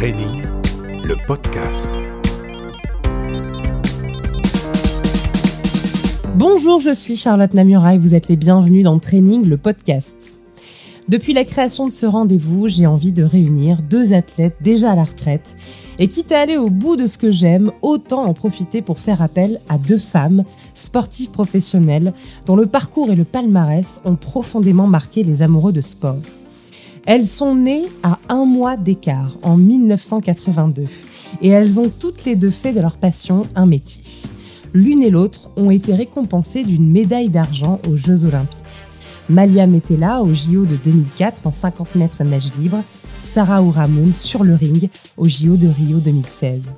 Training, le podcast. Bonjour, je suis Charlotte Namura et vous êtes les bienvenus dans Training, le podcast. Depuis la création de ce rendez-vous, j'ai envie de réunir deux athlètes déjà à la retraite et quitte à aller au bout de ce que j'aime, autant en profiter pour faire appel à deux femmes, sportives professionnelles, dont le parcours et le palmarès ont profondément marqué les amoureux de sport. Elles sont nées à un mois d'écart, en 1982, et elles ont toutes les deux fait de leur passion un métier. L'une et l'autre ont été récompensées d'une médaille d'argent aux Jeux Olympiques. Malia Metella au JO de 2004 en 50 mètres nage libre, Sarah Ouramoun sur le ring au JO de Rio 2016.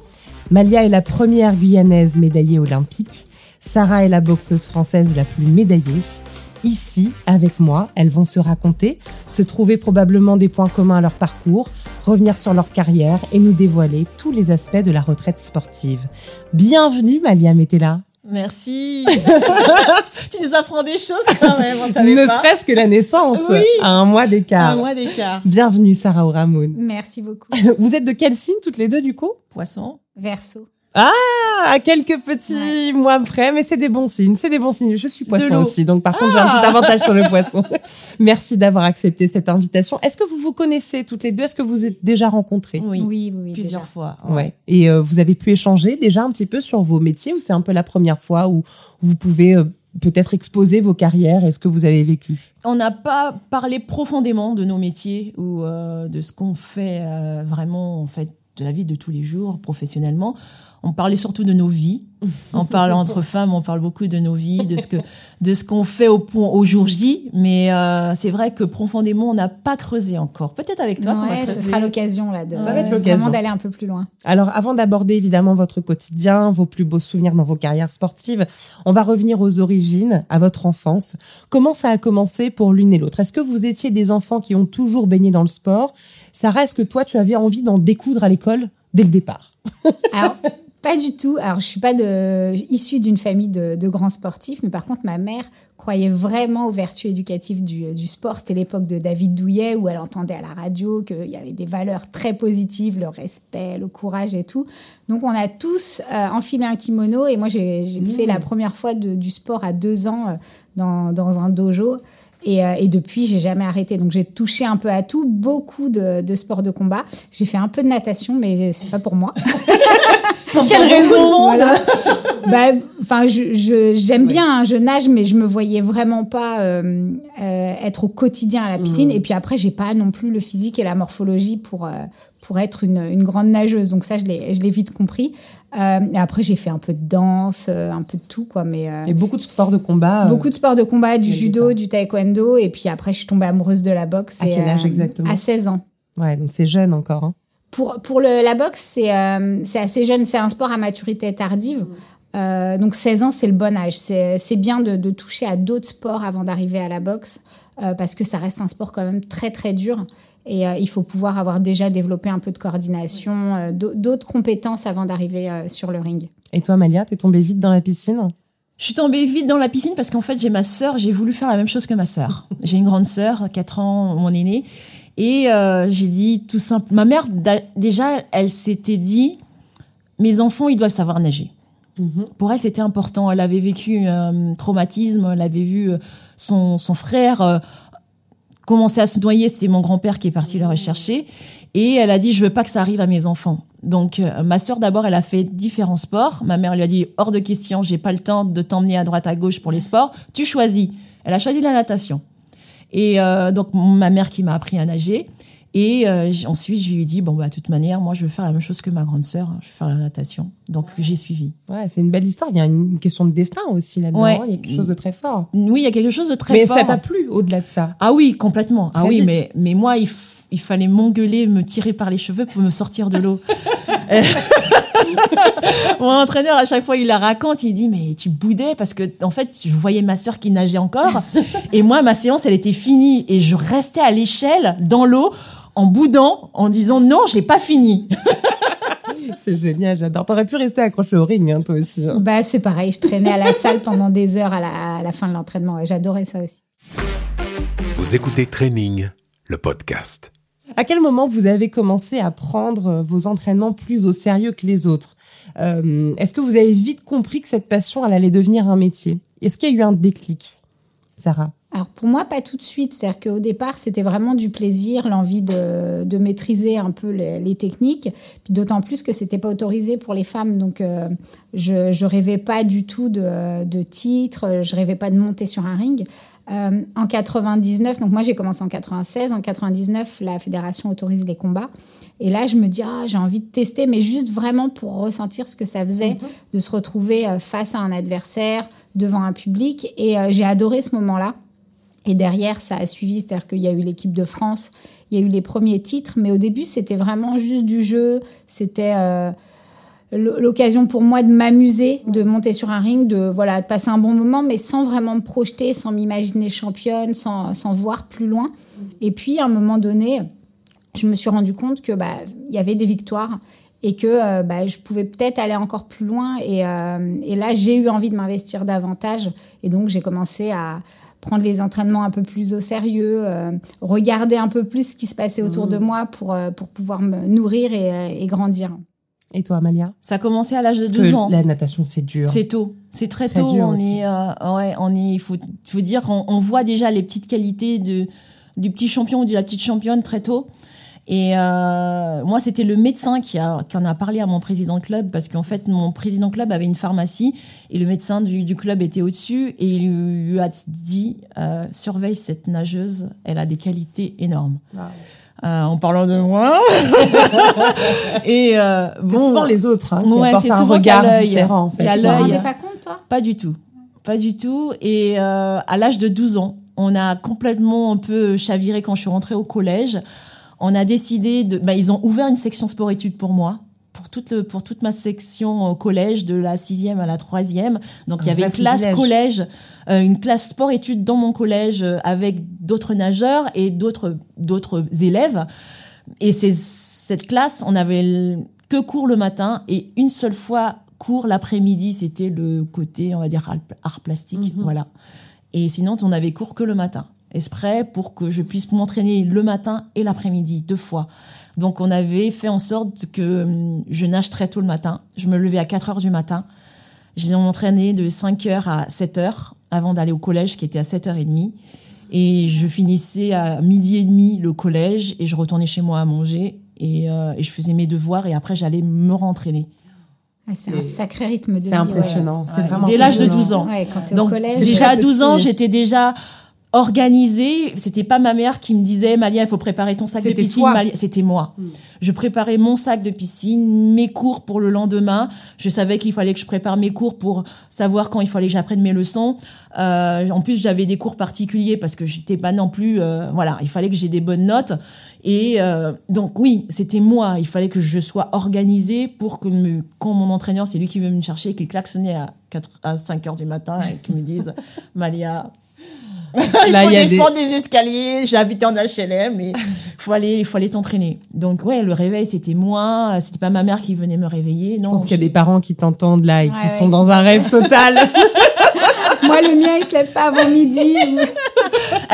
Malia est la première guyanaise médaillée olympique. Sarah est la boxeuse française la plus médaillée. Ici, avec moi, elles vont se raconter, se trouver probablement des points communs à leur parcours, revenir sur leur carrière et nous dévoiler tous les aspects de la retraite sportive. Bienvenue Malia Metella. Merci. tu nous apprends des choses quand même, on savait Ne serait-ce que la naissance Oui. à un mois d'écart. Un mois d'écart. Bienvenue Sarah Ouramoun. Merci beaucoup. Vous êtes de quel signe toutes les deux du coup? Poisson. Verso. Ah, quelques petits mois près, mais c'est des bons signes, c'est des bons signes. Je suis poisson aussi, donc par contre j'ai un Ah. petit avantage sur le poisson. Merci d'avoir accepté cette invitation. Est-ce que vous vous connaissez toutes les deux? Est-ce que vous êtes déjà rencontrées Oui. Oui, oui, oui. Plusieurs déjà. fois. Ouais. Et euh, vous avez pu échanger déjà un petit peu sur vos métiers ou c'est un peu la première fois où vous pouvez euh, peut-être exposer vos carrières et ce que vous avez vécu? On n'a pas parlé profondément de nos métiers ou euh, de ce qu'on fait euh, vraiment en fait de la vie de tous les jours professionnellement. On parlait surtout de nos vies. On parle entre femmes, on parle beaucoup de nos vies, de ce que de ce qu'on fait au point au jour J. Mais euh, c'est vrai que profondément, on n'a pas creusé encore. Peut-être avec toi. qu'on va Ouais, ce sera l'occasion là de Ça va être l'occasion. vraiment d'aller un peu plus loin. Alors, avant d'aborder évidemment votre quotidien, vos plus beaux souvenirs dans vos carrières sportives, on va revenir aux origines, à votre enfance. Comment ça a commencé pour l'une et l'autre? Est-ce que vous étiez des enfants qui ont toujours baigné dans le sport? Sarah, est-ce que toi, tu avais envie d'en découdre à l'école dès le départ? Alors, pas du tout. Alors, je suis pas de, issue d'une famille de, de grands sportifs, mais par contre, ma mère croyait vraiment aux vertus éducatives du, du sport. C'était l'époque de David Douillet où elle entendait à la radio qu'il y avait des valeurs très positives, le respect, le courage et tout. Donc, on a tous euh, enfilé un kimono et moi, j'ai j'ai fait la première fois de- du sport à deux ans euh, dans, dans un dojo. Et, euh, et depuis, j'ai jamais arrêté. Donc, j'ai touché un peu à tout, beaucoup de, de sports de combat. J'ai fait un peu de natation, mais c'est pas pour moi. Pour quelle raison, monde. voilà. bah, enfin, je, je- j'aime bien, hein, je nage, mais je me voyais vraiment pas euh, euh, être au quotidien à la piscine. Et puis après, j'ai pas non plus le physique et la morphologie pour euh, pour être une, une grande nageuse. Donc ça, je l'ai je l'ai vite compris. Euh, et après, j'ai fait un peu de danse, euh, un peu de tout, quoi. Mais euh, Et beaucoup de sports de combat. euh, beaucoup de sports de combat, du judo, du taekwondo. Et puis après, je suis tombée amoureuse de la boxe. À et, quel âge euh, exactement À 16 ans. Ouais, donc c'est jeune encore. hein. Pour, pour le, la boxe, c'est euh, c'est assez jeune. C'est un sport à maturité tardive. Euh, donc 16 ans, c'est le bon âge. C'est c'est bien de, de toucher à d'autres sports avant d'arriver à la boxe, euh, parce que ça reste un sport quand même très très dur. Et euh, il faut pouvoir avoir déjà développé un peu de coordination, euh, d'au- d'autres compétences avant d'arriver euh, sur le ring. Et toi, Malia, t'es tombée vite dans la piscine? Je suis tombée vite dans la piscine parce qu'en fait, j'ai ma sœur, j'ai voulu faire la même chose que ma sœur. J'ai une grande sœur, 4 ans, mon aînée. Et euh, j'ai dit tout simple. Ma mère, déjà, elle s'était dit mes enfants, ils doivent savoir nager. Pour elle, c'était important. Elle avait vécu un traumatisme. Elle avait vu euh, son, son frère euh, commencer à se noyer. C'était mon grand-père qui est parti le rechercher. Et elle a dit, je veux pas que ça arrive à mes enfants. Donc, euh, ma sœur, d'abord, elle a fait différents sports. Ma mère lui a dit, hors de question, j'ai pas le temps de t'emmener à droite, à gauche pour les sports. Tu choisis. Elle a choisi la natation. Et euh, donc, ma mère qui m'a appris à nager. Et euh, ensuite, je lui ai dit, bon, bah, de toute manière, moi, je veux faire la même chose que ma grande sœur. hein. Je veux faire la natation. Donc, j'ai suivi. Ouais, c'est une belle histoire. Il y a une question de destin aussi là-dedans. Ouais. hein. Il y a quelque chose de très fort. Oui, il y a quelque chose de très Mais fort. ça t'a plu au-delà de ça? Ah oui, complètement. Ah oui, vite. mais, mais moi, il fallait m'engueuler, me tirer par les cheveux pour me sortir de l'eau. Mon entraîneur, à chaque fois, il la raconte, il dit, mais tu boudais parce que, en fait, je voyais ma sœur qui nageait encore. et moi, ma séance, elle était finie. Et je restais à l'échelle, dans l'eau, en boudant, en disant, non, j'ai pas fini. C'est génial, j'adore. T'aurais pu rester accroché au ring, hein, toi aussi. hein. Bah, c'est pareil, je traînais à la salle pendant des heures à la, à la fin de l'entraînement. Ouais, J'adorais ça aussi. Vous écoutez Training, le podcast. À quel moment vous avez commencé à prendre vos entraînements plus au sérieux que les autres euh, Est-ce que vous avez vite compris que cette passion, allait devenir un métier? Est-ce qu'il y a eu un déclic, Sarah? Alors pour moi, pas tout de suite. C'est-à-dire qu'au départ, c'était vraiment du plaisir, l'envie de, maîtriser un peu les, les techniques. Puis d'autant plus que c'était pas autorisé pour les femmes. Donc euh, je, je rêvais pas du tout de, de titre, je rêvais pas de monter sur un ring. Euh, en 99, donc moi j'ai commencé en 96, en 99 la fédération autorise les combats. Et là je me dis ah j'ai envie de tester, mais juste vraiment pour ressentir ce que ça faisait Mhm. de se retrouver euh, face à un adversaire, devant un public. Et euh, j'ai adoré ce moment-là. Et derrière, ça a suivi, c'est-à-dire qu'il y a eu l'équipe de France, il y a eu les premiers titres, mais au début, c'était vraiment juste du jeu. C'était euh, l'occasion pour moi de m'amuser, de monter sur un ring, de voilà, de passer un bon moment, mais sans vraiment me projeter, sans m'imaginer championne, sans, sans voir plus loin. Et puis, à un moment donné, je me suis rendu compte que bah, il y avait des victoires et que euh, bah, je pouvais peut-être aller encore plus loin. Et, euh, et là, j'ai eu envie de m'investir davantage. Et donc, j'ai commencé à prendre les entraînements un peu plus au sérieux, euh, regarder un peu plus ce qui se passait autour de moi pour, euh, pour pouvoir me nourrir et, euh, et grandir. Et toi, Amalia Ça a commencé à l'âge de Parce 12 que ans. la natation, c'est dur. C'est tôt, c'est très, Très tôt. dur on aussi. est, euh, ouais, on est. Il faut, faut dire, on, on voit déjà les petites qualités de du petit champion ou de la petite championne très tôt. Et euh, moi, c'était le médecin qui, a, qui en a parlé à mon président de club parce qu'en fait, mon président de club avait une pharmacie et le médecin du, du club était au-dessus et il lui, a dit euh, surveille cette nageuse, elle a des qualités énormes. Euh, en parlant de moi. et euh, bon, souvent les autres hein, qui Ouais, apportent un regard l'œil. différent. En fait. Tu te l'œil. rendais pas compte, toi? Pas du tout. Pas du tout. Et euh, à l'âge de 12 ans, on a complètement un peu chaviré quand je suis rentrée au collège. On a décidé de... Bah, ils ont ouvert une section sport-études pour moi. Pour toute, le- pour toute ma section au collège, de la sixième à la troisième. Donc, il y avait une classe collège, euh, une classe sport-études dans mon collège euh, avec d'autres nageurs et d'autres, d'autres élèves. Et c'est cette classe, on avait que cours le matin et une seule fois cours l'après-midi, c'était le côté, on va dire, art, art plastique. Mhm. Voilà. Et sinon, on avait cours que le matin. Exprès pour que je puisse m'entraîner le matin et l'après-midi, deux fois. Donc, on avait fait en sorte que hum, je nage très tôt le matin. Je me levais à 4 heures du matin. J'ai m'entraîné de 5 heures à 7 heures avant d'aller au collège qui était à 7 heures et demie. Et je finissais à midi et demi le collège et je retournais chez moi à manger et, euh, et je faisais mes devoirs et après j'allais me rentraîner. Ah, C'est un sacré rythme de vie. C'est impressionnant. C'est Ouais. vraiment Dès l'âge de impressionnant. 12 ans. Ouais, quand t'es au Donc collège. déjà à très 12 ans, j'étais déjà organisée. C'était pas ma mère qui me disait Malia, il faut préparer ton sac de piscine. C'était moi. Hmm. Je préparais mon sac de piscine, mes cours pour le lendemain. Je savais qu'il fallait que je prépare mes cours pour savoir quand il fallait que j'apprenne mes leçons. Euh, en plus, j'avais des cours particuliers parce que j'étais pas non plus. euh, voilà, il fallait que j'ai des bonnes notes. Et euh, donc oui, c'était moi. Il fallait que je sois organisée pour que me- quand mon entraîneur, c'est lui qui veut me chercher, qu'il klaxonnait à, 4, à 5 heures du matin et qu'il me dise Malia, il Là, faut il y a des- descendre des... escaliers. J'ai habité en HLM et faut aller, il faut aller t'entraîner. Donc ouais, le réveil c'était moi. C'était pas ma mère qui venait me réveiller. Non. Je pense qu'il y a des parents qui t'entendent là et qui Ouais, sont dans un rêve total. Moi, le mien, il se lève pas avant midi.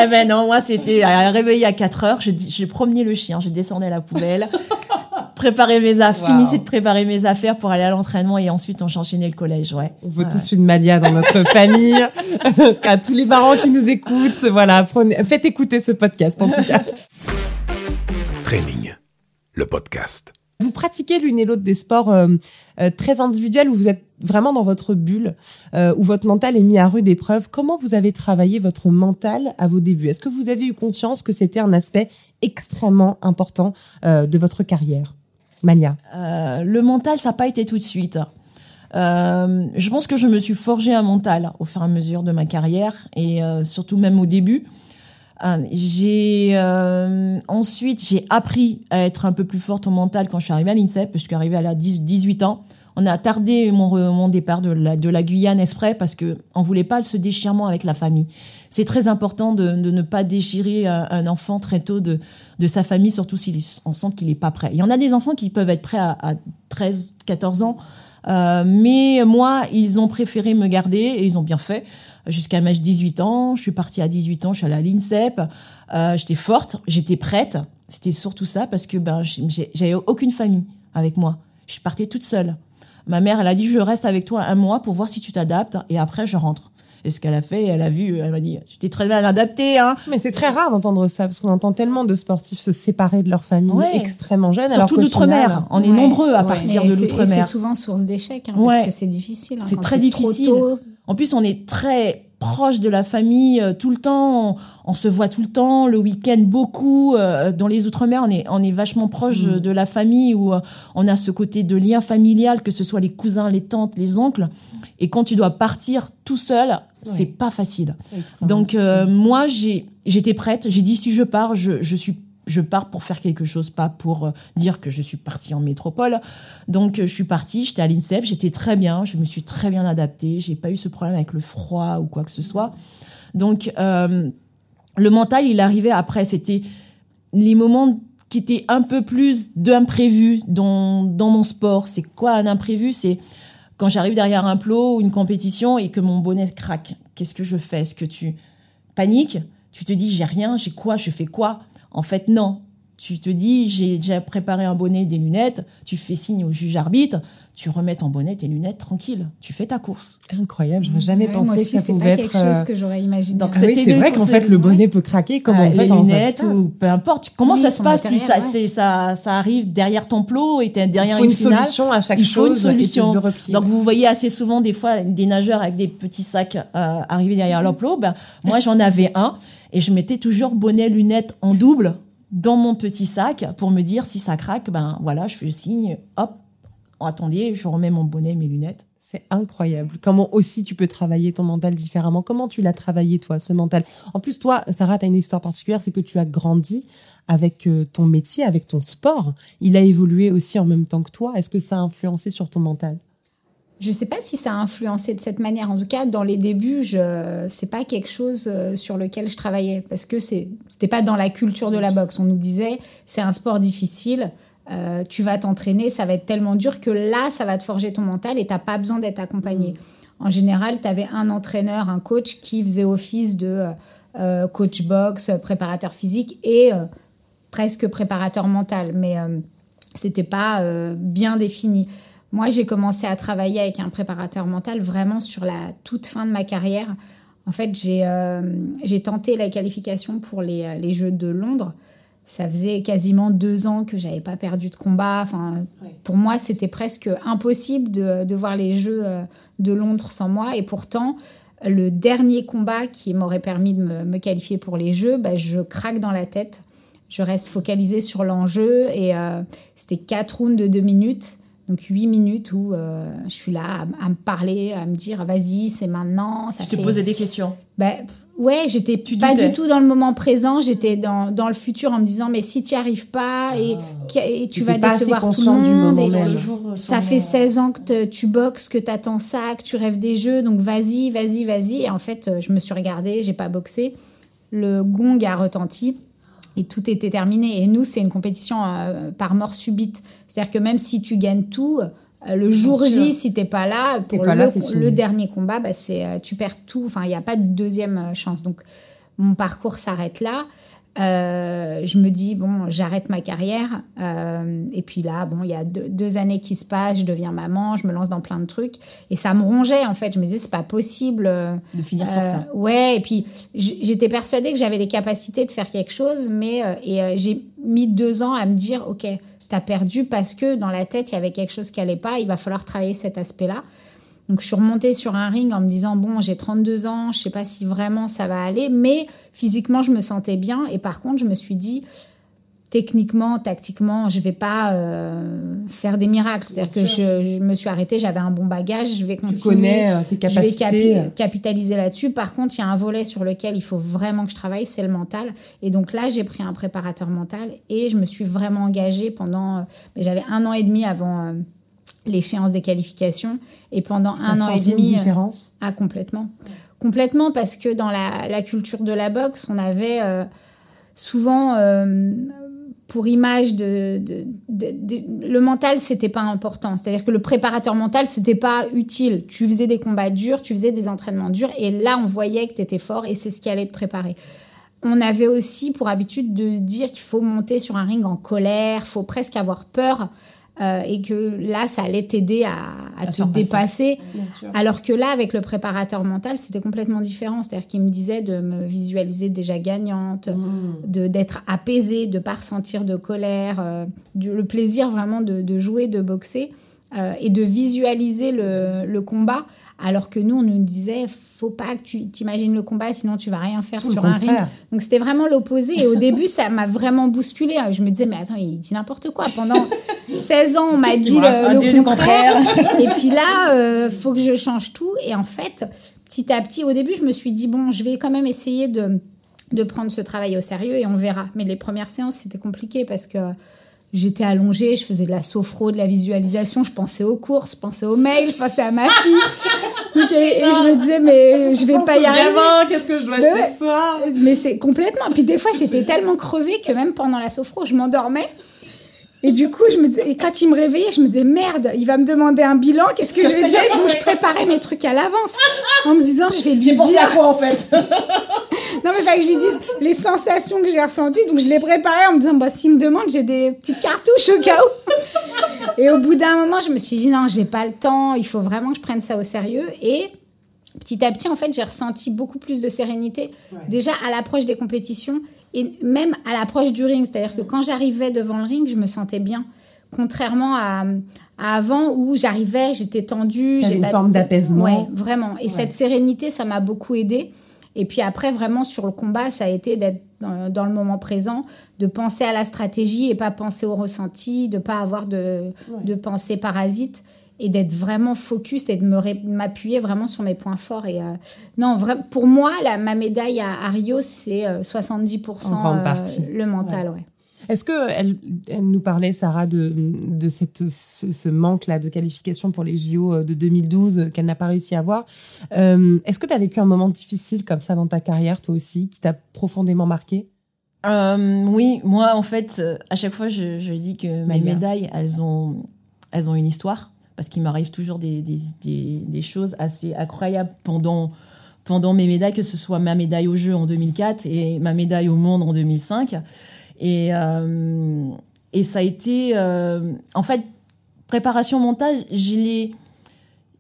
Eh ben non, moi c'était à réveiller à 4 heures. Je promenais le chien, je descendais à la poubelle, préparais mes affaires, Wow. de préparer mes affaires pour aller à l'entraînement et ensuite on s'enchaînait le collège. Ouais. On veut Ouais. tous une Malia dans notre famille. à tous les parents qui nous écoutent, voilà, prenez, faites écouter ce podcast en tout cas. Training, le podcast. Vous pratiquez l'une et l'autre des sports euh, euh, très individuels où vous êtes vraiment dans votre bulle, euh, où votre mental est mis à rude épreuve? Comment vous avez travaillé votre mental à vos débuts? Est-ce que vous avez eu conscience que c'était un aspect extrêmement important euh, de votre carrière? Malia Euh, le mental, ça n'a pas été tout de suite. Je pense que je me suis forgé un mental au fur et à mesure de ma carrière et surtout même au début. Euh, j'ai euh, ensuite j'ai appris à être un peu plus forte au mental quand je suis arrivée à l'INSEP, parce que je suis arrivée à la 10 18 ans. On a tardé mon, mon départ de la, de la Guyane exprès parce que on voulait pas ce déchirement avec la famille. C'est très important de, de ne pas déchirer un, un enfant très tôt de, de sa famille, surtout s'il on sent qu'il est pas prêt. Il y en a des enfants qui peuvent être prêts à, à 13, 14 ans, euh, mais moi, ils ont préféré me garder et ils ont bien fait. Jusqu'à mes 18 ans, je suis partie à 18 ans, je suis allée à l'INSEP, euh, j'étais forte, j'étais prête. C'était surtout ça parce que ben j'avais aucune famille avec moi. Je partais toute seule. Ma mère, elle a dit je reste avec toi un mois pour voir si tu t'adaptes et après je rentre. Et ce qu'elle a fait, elle a vu, elle m'a dit tu t'es très bien adapté hein. Mais c'est très rare d'entendre ça, parce qu'on entend tellement de sportifs se séparer de leur famille Ouais. extrêmement jeunes. alors Surtout final- On est Ouais. nombreux à Ouais. partir Et de l'outre-mer. C'est souvent source d'échec, hein, Ouais. parce que c'est difficile. hein, C'est très trop difficile. tôt. En plus, on est très proche de la famille euh, tout le temps. On, on se voit tout le temps, le week-end beaucoup. euh, dans les Outre-mer, on est, on est vachement proche Mm. de la famille où euh, on a ce côté de lien familial, que ce soit les cousins, les tantes, les oncles. Et quand tu dois partir tout seul, c'est pas facile. Donc euh, moi, j'ai, j'étais prête. J'ai dit si je pars, je, je suis, je pars pour faire quelque chose, pas pour euh, dire que je suis partie en métropole. Donc euh, je suis partie. J'étais à l'INSEP. J'étais très bien. Je me suis très bien adaptée. J'ai pas eu ce problème avec le froid ou quoi que ce soit. Donc euh, le mental, il arrivait après. C'était les moments qui étaient un peu plus d'imprévu dans, dans mon sport. C'est quoi un imprévu? C'est quand j'arrive derrière un plot ou une compétition et que mon bonnet craque. Qu'est-ce que je fais? Est-ce que tu paniques? Tu te dis, j'ai rien, j'ai quoi, je fais quoi? En fait, non. Tu te dis, j'ai déjà préparé un bonnet, des lunettes, tu fais signe au juge arbitre, tu remets ton bonnet, tes lunettes, tranquille, tu fais ta course. Incroyable, j'aurais jamais Ouais, pensé moi que ça c'est pouvait pas être. quelque chose euh, que j'aurais imaginé. Donc, Ah oui, C'était c'est vrai qu'en fait le bonnet peut craquer comme Ah, on fait les lunettes ou peu importe. Comment Oui, ça se passe si ça, ouais. c'est- ça, ça arrive derrière ton plot et t'es Il derrière faut une une finale? solution à chaque il faut une chose et solution. de replier. Donc vous voyez assez souvent des fois des nageurs avec des petits sacs euh, arriver derrière leur plot. Ben, moi j'en avais un et je mettais toujours bonnet lunettes en double dans mon petit sac pour me dire si ça craque ben voilà je fais signe hop attendez je remets mon bonnet mes lunettes. C'est incroyable. Comment aussi tu peux travailler ton mental différemment Comment tu l'as travaillé, toi, ce mental? En plus, toi, Sarah, tu as une histoire particulière, c'est que tu as grandi avec euh, ton métier, avec ton sport. Il a évolué aussi en même temps que toi. Est-ce que ça a influencé sur ton mental? Je sais pas si ça a influencé de cette manière. En tout cas, dans les débuts, je c'est pas quelque chose euh, sur lequel je travaillais parce que c'est c'était pas dans la culture de la boxe. On nous disait c'est un sport difficile. euh, tu vas t'entraîner, ça va être tellement dur que là, ça va te forger ton mental et t'as pas besoin d'être accompagné. En général, tu avais un entraîneur, un coach qui faisait office de euh, coach boxe, préparateur physique et euh, presque préparateur mental. Mais c'était pas bien défini. Moi, j'ai commencé à travailler avec un préparateur mental vraiment sur la toute fin de ma carrière. En fait, j'ai euh, tenté la qualification pour les, euh, les Jeux de Londres. Ça faisait quasiment deux ans que j'avais pas perdu de combat. Enfin, pour moi, c'était presque impossible de, de voir les Jeux euh, de Londres sans moi. Et pourtant, le dernier combat qui m'aurait permis de me, me qualifier pour les Jeux, bah, je craque dans la tête. Je reste focalisée sur l'enjeu et euh, c'était quatre rounds de deux minutes. Donc huit minutes où euh, je suis là à, à me parler, à me dire vas-y, c'est maintenant. Ça Je te posais des questions. ben, ouais, j'étais pas doutais. du tout dans le moment présent, j'étais dans, dans le futur en me disant mais si tu n'y arrives pas et, et tu vas décevoir tout le conscient du monde. moment même. jour, ça fait mon- 16 ans que te- tu boxes, que tu attends ça, que tu rêves des jeux, donc vas-y, vas-y, vas-y. Et en fait, euh, je me suis regardée, j'ai pas boxé. Le gong a retenti et tout était terminé. Et nous, c'est une compétition euh, par mort subite. C'est-à-dire que même si tu gagnes tout, euh, le jour. J, si t'es pas là, pour pas le, là, le dernier combat, bah, c'est, euh, tu perds tout. Enfin, il n'y a pas de deuxième chance. Donc, mon parcours s'arrête là. Euh, je me dis, bon, j'arrête ma carrière. Euh, et puis là, bon, il y a deux, deux années qui se passent, je deviens maman, je me lance dans plein de trucs. Et ça me rongeait, en fait. Je me disais, c'est pas possible. euh, de finir sur ça. Ouais, et puis j'étais persuadée que j'avais les capacités de faire quelque chose, mais et j'ai mis deux ans à me dire, ok, t'as perdu parce que dans la tête il y avait quelque chose qui allait pas, il va falloir travailler cet aspect-là. Donc je suis remontée sur un ring en me disant bon j'ai 32 ans, je sais pas si vraiment ça va aller, mais physiquement je me sentais bien et par contre je me suis dit techniquement, tactiquement, je vais pas euh, faire des miracles. C'est-à-dire que je, je me suis arrêtée, j'avais un bon bagage, je vais Tu continuer. connais euh, tes Je vais capacités. capi- capitaliser là-dessus. Par contre, il y a un volet sur lequel il faut vraiment que je travaille, c'est le mental. Et donc là, j'ai pris un préparateur mental et je me suis vraiment engagée pendant. euh, mais J'avais un an et demi avant l'échéance des qualifications et pendant un an et demi. une euh, différence ah, complètement. Complètement, parce que dans la, la culture de la boxe, on avait euh, souvent euh, pour image de, de- de- de- le mental, c'était pas important. C'est-à-dire que le préparateur mental, c'était pas utile. Tu faisais des combats durs, tu faisais des entraînements durs, et là, on voyait que tu étais fort, et c'est ce qui allait te préparer. on avait aussi pour habitude de dire qu'il faut monter sur un ring en colère, faut presque avoir peur. Euh, et que là, ça allait t'aider à, à À te dépasser. Alors que là, avec le préparateur mental, c'était complètement différent. C'est-à-dire qu'il me disait de me visualiser déjà gagnante, Mmh. de d'être apaisée, de pas ressentir de colère, euh, du- le plaisir vraiment de, de jouer, de boxer euh, et de visualiser le, le combat. Alors que nous, on nous disait, faut pas que tu t'imagines le combat, sinon tu vas rien faire Tout sur un ring. Donc c'était vraiment l'opposé. Et au début, ça m'a vraiment bousculé. Je me disais, mais attends, il dit n'importe quoi. Pendant 16 ans, on m'a dit le, contraire. Et puis là, euh, faut que je change tout. Et en fait, petit à petit, au début, je me suis dit, bon, je vais quand même essayer de, de prendre ce travail au sérieux et on verra. Mais les premières séances, c'était compliqué parce que j'étais allongée, je faisais de la sophro, de la visualisation, je pensais aux courses, je pensais aux mails, je pensais à ma fille. Et, je me disais, mais je vais pas y arriver. Qu'est-ce que je dois acheter acheter ce soir? Mais c'est complètement. Puis des fois, j'étais tellement crevée que même pendant la sophro, je m'endormais. Et du coup, je me disais, et quand il me réveillait, je me disais, merde, il va me demander un bilan, qu'est-ce que je vais dire Donc, je préparais mes trucs à l'avance en me disant, je vais lui pensé dire. à quoi en fait Non, mais il fallait que je lui dise les sensations que j'ai ressenties. Donc, je les préparais en me disant, bah, s'il me demande, j'ai des petites cartouches au cas où. Et au bout d'un moment, je me suis dit, non, j'ai pas le temps, il faut vraiment que je prenne ça au sérieux. Et petit à petit, en fait, j'ai ressenti beaucoup plus de sérénité. Déjà à l'approche des compétitions et même à l'approche du ring. C'est-à-dire que quand j'arrivais devant le ring, je me sentais bien. Contrairement à, à avant où j'arrivais, j'étais tendue. J'ai une forme d'apaisement. Ouais, vraiment. Et cette sérénité, ça m'a beaucoup aidée. Et puis après, vraiment, sur le combat, ça a été d'être dans, dans le moment présent, de penser à la stratégie et pas penser au ressenti, de pas avoir de, de pensée parasite et d'être vraiment focus et de m'appuyer vraiment sur mes points forts. Et euh, non, vra- pour moi, la, ma médaille à, à Rio, c'est euh, 70% En grande euh, partie. le mental, ouais. Est-ce que elle, elle nous parlait, Sarah, de, de cette, ce, ce manque-là de qualification pour les JO de 2012 euh, qu'elle n'a pas réussi à avoir Euh, Est-ce que tu as vécu un moment difficile comme ça dans ta carrière, toi aussi, qui t'a profondément marqué? Euh, oui, moi en fait, euh, à chaque fois je, je dis que mes médailles, elles ont, elles ont une histoire parce qu'il m'arrive toujours des, choses assez incroyables pendant, mes médailles, que ce soit ma médaille au jeu en 2004 et ma médaille au monde en 2005. Et, euh, et ça a été, euh, en fait, préparation mentale,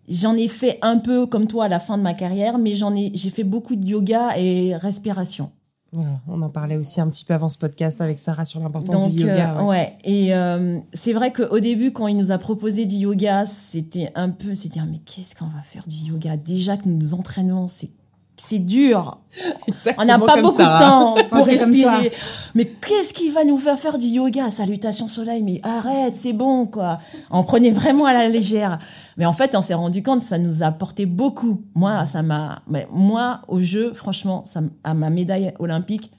j'en ai fait un peu comme toi à la fin de ma carrière, mais j'en ai, j'ai fait beaucoup de yoga et respiration. Voilà, On en parlait aussi un petit peu avant ce podcast avec Sarah sur l'importance du yoga. euh, ouais. ouais. Et euh, c'est vrai qu'au début, quand il nous a proposé du yoga, c'était un peu, c'était, mais qu'est-ce qu'on va faire du yoga? Déjà que nos entraînements, c'est c'est dur. On n'a pas beaucoup de temps pour respirer. Mais qu'est-ce qui va nous faire faire du yoga? Salutations soleil, mais arrête, c'est bon, quoi. On prenait vraiment à la légère. Mais en fait, on s'est rendu compte, ça nous a apporté beaucoup. Moi, ça m'a, mais moi, au jeu, franchement, ça, à ma médaille olympique,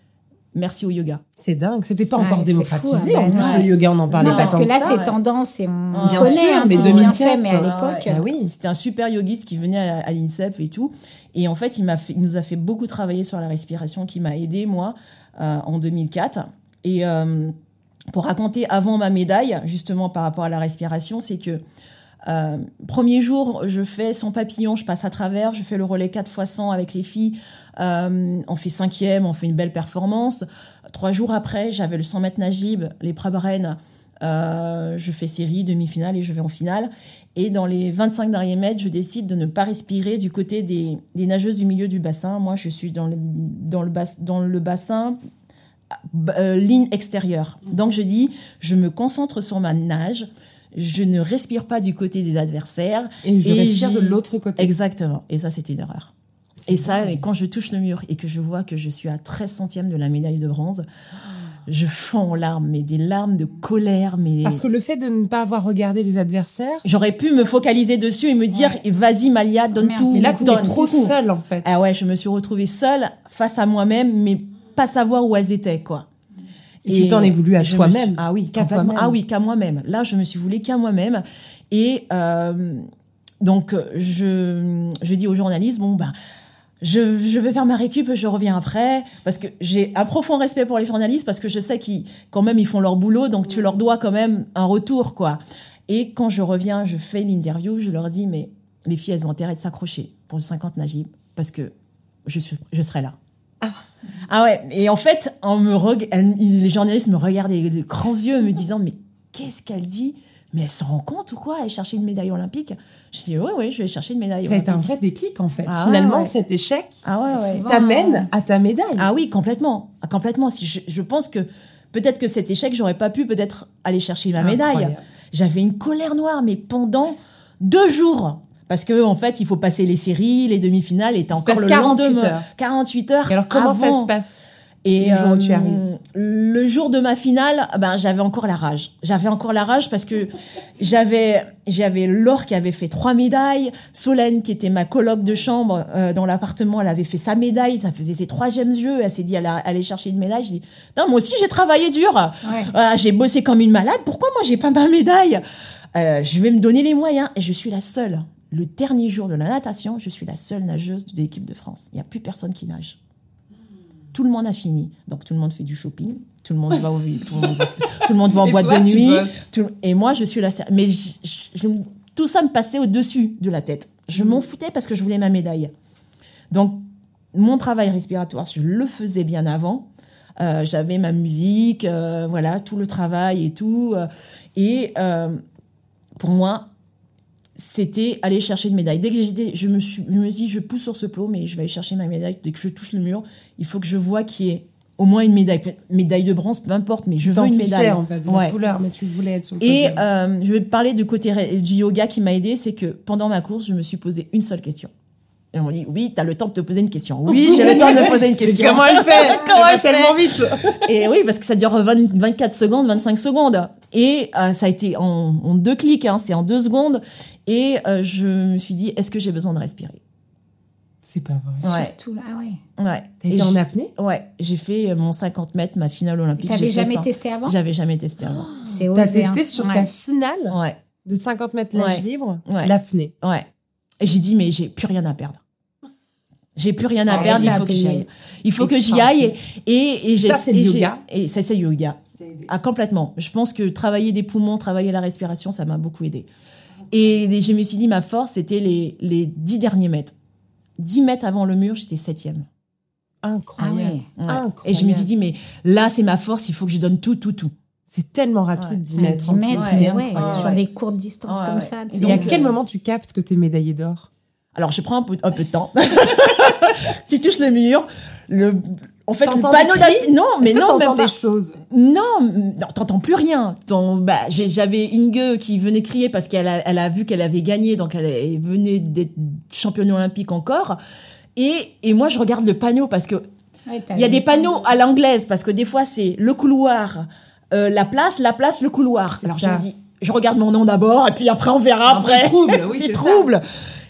merci au yoga. C'est dingue, c'était pas encore démocratisé. fou, en hein. plus, Ouais. le yoga, on en parlait non, pas parce tant que là, c'est ouais. tendance et on Bien connaît sûr, un mais peu 2004, bien fait, mais à l'époque. Ah oui. C'était un super yogiste qui venait à, à l'INSEP et tout. Et en fait, il, m'a fait, il nous a fait beaucoup travailler sur la respiration, qui m'a aidé, moi, euh, en 2004. Et euh, pour raconter avant ma médaille, justement par rapport à la respiration, c'est que euh, premier jour, je fais 100 papillons, je passe à travers, je fais le relais 4 fois 100 avec les filles. Euh, on fait cinquième, on fait une belle performance. Trois jours après, j'avais le 100 mètres Najib, l'épreuve reine. Euh, je fais série, demi-finale et je vais en finale. Et dans les 25 derniers mètres, je décide de ne pas respirer du côté des, des nageuses du milieu du bassin. Moi, je suis dans le, dans le, bas, dans le bassin, euh, ligne extérieure. Donc, je dis, je me concentre sur ma nage. Je ne respire pas du côté des adversaires. Et je Et respire de l'autre côté. Exactement. Et ça, c'était une erreur. Et ça, quand je touche le mur et que je vois que je suis à 13 centièmes de la médaille de bronze, je fonds en larmes, mais des larmes de colère. Mais Parce que le fait de ne pas avoir regardé les adversaires, j'aurais pu me focaliser dessus et me dire, vas-y Malia, donne Merde, tout. c'est là que tu donne trop tout. seule en fait. Ah ouais, je me suis retrouvée seule face à moi-même, mais pas savoir où elles étaient, quoi. Et tu t'en es voulu à toi-même. suis- Ah oui, Qu'à toi-même. Ah oui, qu'à moi-même. Là, je me suis voulu qu'à moi-même. Et euh, donc, je, je dis aux journalistes, bon, ben, je, je vais faire ma récup, je reviens après. Parce que j'ai un profond respect pour les journalistes, parce que je sais qu'ils, quand même, ils font leur boulot, donc tu leur dois quand même un retour, quoi. Et quand je reviens, je fais l'interview, je leur dis, mais les filles, elles ont intérêt de s'accrocher pour le 50 Najib, parce que je, suis, je serai là. Ah ouais, et en fait, on me reg- les journalistes me regardaient de grands yeux me disant mais qu'est-ce qu'elle dit? Mais elle se rend compte ou quoi Elle chercher une médaille olympique? Je dis oui oui, je vais chercher une médaille Ça a été un olympique. vrai déclic en fait. Ah Finalement, ouais. cet échec Ah ouais ouais. Souvent, t'amène à ta médaille. Ah oui, complètement. Ah, complètement. Si je, je pense que peut-être que cet échec, j'aurais pas pu peut-être aller chercher ma médaille. J'avais une colère noire, mais pendant deux jours. Parce que en fait, il faut passer les séries, les demi-finales, et t'as encore le 48 lendemain. heures. 48 heures. Et alors comment avant. ça se passe? Et le jour où tu euh, arrives Le jour de ma finale, ben j'avais encore la rage. J'avais encore la rage parce que j'avais j'avais Laure qui avait fait trois médailles, Solène qui était ma coloc de chambre euh, dans l'appartement, elle avait fait sa médaille, ça faisait ses troisièmes jeux, elle s'est dit elle a- aller chercher une médaille. Je dis non moi aussi j'ai travaillé dur, Ouais. Voilà, j'ai bossé comme une malade. Pourquoi moi j'ai pas ma médaille? Euh, Je vais me donner les moyens et je suis la seule. Le dernier jour de la natation, je suis la seule nageuse de l'équipe de France. Il n'y a plus personne qui nage. Tout le monde a fini. Donc tout le monde fait du shopping. Tout le monde va, au, tout le monde va, tout le monde va en boîte toi, de nuit. Tout- et moi, je suis la seule. Mais je- tout ça me passait au-dessus de la tête. Je m'en foutais parce que je voulais ma médaille. Donc, mon travail respiratoire, je le faisais bien avant. Euh, J'avais ma musique, euh, voilà, tout le travail et tout. euh, et pour moi, c'était aller chercher une médaille. Dès que j'étais, je me suis, je me suis dit, je pousse sur ce plot, mais je vais aller chercher ma médaille. Dès que je touche le mur, il faut que je vois qu'il y ait au moins une médaille, médaille de bronze, peu importe, mais je veux une fichais, médaille. en fait, de Ouais. la couleur, mais tu voulais être sur le Et euh, je vais parler du côté du yoga qui m'a aidé, c'est que pendant ma course, je me suis posé une seule question. Et on m'a dit, oui, t'as le temps de te poser une question. Oui, j'ai le temps de me poser une question. Comment elle fait Comment Elle va tellement vite Et oui, parce que ça dure 20 24 secondes, 25 secondes. Et euh, ça a été en, en deux clics, hein, c'est en deux secondes. Et euh, je me suis dit, est-ce que j'ai besoin de respirer? C'est pas vrai. Ouais, Tout là, ouais. ouais. T'as Et été en apnée? Ouais, j'ai fait euh, mon 50 mètres, ma finale olympique. T'avais jamais ça. testé avant? J'avais jamais testé avant. C'est T'as testé hein. sur Ouais. ta finale Ouais, de 50 mètres nage Ouais. libre, Ouais. l'apnée. ouais. Et j'ai dit, mais j'ai plus rien à perdre. J'ai plus rien à Ah, perdre, il faut que j'y aille. Il faut que j'y aille. Et, et, et j'ai. Ça, c'est yoga. Et ça, c'est le yoga. Ah, complètement. Je pense que travailler des poumons, travailler la respiration, ça m'a beaucoup aidé. Et les- je me suis dit, ma force, c'était les, les 10 derniers mètres. 10 mètres avant le mur, j'étais septième. Incroyable. Ah ouais. Ouais. Incroyable. Et je me suis dit, mais là, c'est ma force, il faut que je donne tout, tout, tout. C'est tellement rapide, Ouais. 10 Ouais, mètres. 10 mètres, Ouais. c'est sur des courtes distances comme ouais. ça. Et tu. Et à Donc, quel euh, moment tu captes que t'es médaillé d'or? Alors, je prends un peu, un peu de temps. tu touches le mur. Le, en fait, le panneau Non, mais que non, même des choses. Non, non, t'entends plus rien. Bah, j'avais Inge qui venait crier parce qu'elle a, elle a vu qu'elle avait gagné, donc elle, venait d'être championne olympique encore. Et, et moi, je regarde le panneau parce que Ouais, il y a des panneaux à l'anglaise parce que des fois c'est le couloir, euh, la place, la place, le couloir. C'est Alors ça. je me dis, je regarde mon nom d'abord et puis après on verra après. trouble, oui, c'est c'est ça.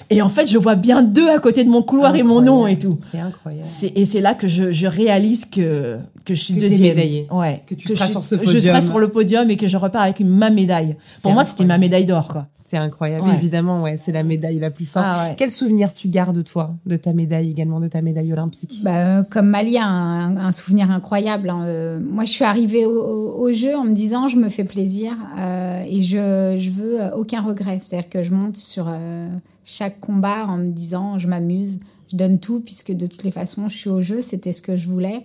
Et en fait, je vois bien deux à côté de mon couloir et mon nom et tout. C'est incroyable. Et c'est là que je, je réalise que, que je suis Que deuxième. médaillée. Ouais. Que tu seras je, sur ce Je podium. serai sur le podium et que je repars avec ma médaille. Pour moi, c'était ma médaille d'or, quoi. C'est incroyable. Ouais. Évidemment, ouais, c'est la médaille la plus forte. Ah ouais. Quel souvenir tu gardes, toi, de ta médaille également, de ta médaille olympique? Bah, euh, comme Malia, un, un souvenir incroyable. hein. Euh, moi, je suis arrivée au, au- au jeu en me disant, je me fais plaisir euh, et je, je veux aucun regret. C'est-à-dire que je monte sur euh, chaque combat en me disant, je m'amuse, je donne tout, puisque de toutes les façons, je suis au jeu, c'était ce que je voulais,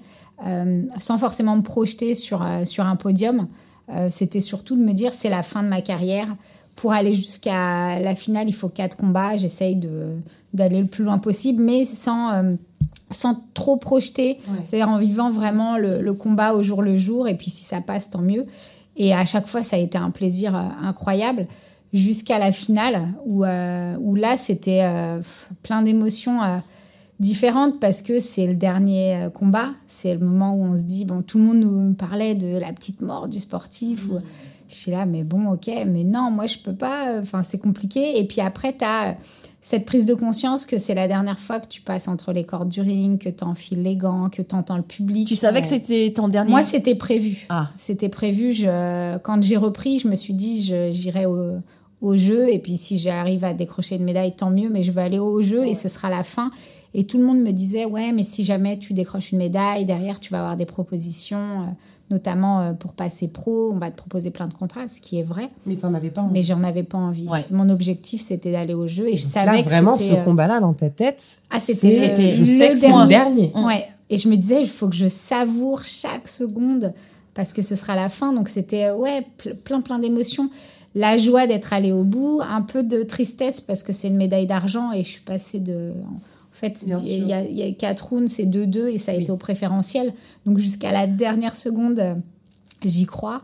Euh, sans forcément me projeter sur, euh, sur un podium. Euh, c'était surtout de me dire, c'est la fin de ma carrière. Pour aller jusqu'à la finale, il faut quatre combats. J'essaye de d'aller le plus loin possible, mais sans sans trop projeter, Ouais. c'est-à-dire en vivant vraiment le, le combat au jour le jour, et puis si ça passe, tant mieux. Et à chaque fois, ça a été un plaisir incroyable, jusqu'à la finale, où, euh, où là, c'était euh, plein d'émotions euh, différentes, parce que c'est le dernier euh, combat, c'est le moment où on se dit, bon, tout le monde nous parlait de la petite mort du sportif, ou, je suis là, mais bon, ok, mais non, moi, je peux pas, enfin, c'est compliqué. Et puis après, tu as cette prise de conscience que c'est la dernière fois que tu passes entre les cordes du ring, que tu enfiles les gants, que tu entends le public. Tu savais que c'était ton dernier Moi, c'était prévu. Ah. C'était prévu. Je... Quand j'ai repris, je me suis dit, je- j'irai au, au jeu. Et puis, si j'arrive à décrocher une médaille, tant mieux. Mais je vais aller au jeu et ce sera la fin. Et tout le monde me disait, ouais, mais si jamais tu décroches une médaille, derrière, tu vas avoir des propositions, euh, notamment euh, pour passer pro. On va te proposer plein de contrats, ce qui est vrai. Mais t'en avais pas envie. Mais j'en avais pas envie. Ouais. Mon objectif, c'était d'aller au jeu. Et je savais là, que vraiment, ce euh, combat-là, dans ta tête, Ah, c'était je le sais que c'est le dernier. Ouais. Et je me disais, il faut que je savoure chaque seconde parce que ce sera la fin. Donc c'était ouais plein plein d'émotions. La joie d'être allée au bout, un peu de tristesse parce que c'est une médaille d'argent et je suis passée de en fait, il y, a, il y a quatre rounds, c'est 2-2 et ça a été au préférentiel. Donc jusqu'à la dernière seconde, euh, j'y crois.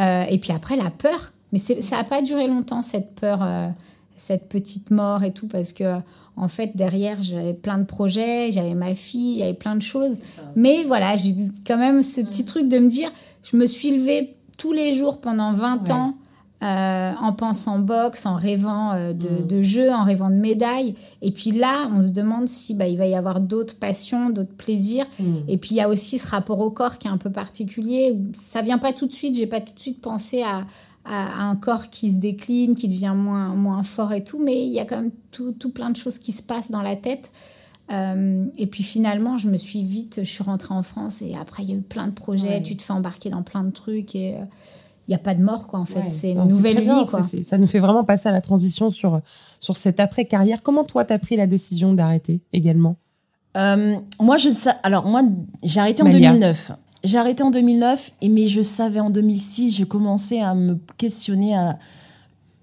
Euh, et puis après, la peur. Mais ça n'a pas duré longtemps, cette peur, euh, cette petite mort et tout, parce que en fait, derrière, j'avais plein de projets, j'avais ma fille, il y avait plein de choses. Mais voilà, j'ai eu quand même ce petit truc de me dire, je me suis levée tous les jours pendant 20 ans euh, en pensant boxe, en rêvant euh, de, mm. de, jeux, en rêvant de médailles. Et puis là, on se demande si bah, il va y avoir d'autres passions, d'autres plaisirs. Mm. Et puis il y a aussi ce rapport au corps qui est un peu particulier. Ça vient pas tout de suite. J'ai pas tout de suite pensé à, à, un corps qui se décline, qui devient moins, moins fort et tout. Mais il y a quand même tout, tout plein de choses qui se passent dans la tête. Euh, et puis finalement, je me suis vite, je suis rentrée en France et après, il y a eu plein de projets. Tu te fais embarquer dans plein de trucs et il n'y a pas de mort, quoi, en fait. c'est une nouvelle vie, quoi. ça nous fait vraiment passer à la transition sur, sur cette après-carrière. Comment toi, tu as pris la décision d'arrêter également? Euh, Moi, je alors moi, j'ai arrêté en 2009. J'ai arrêté en 2009, et, mais je savais en 2006, je commençais à me questionner, à,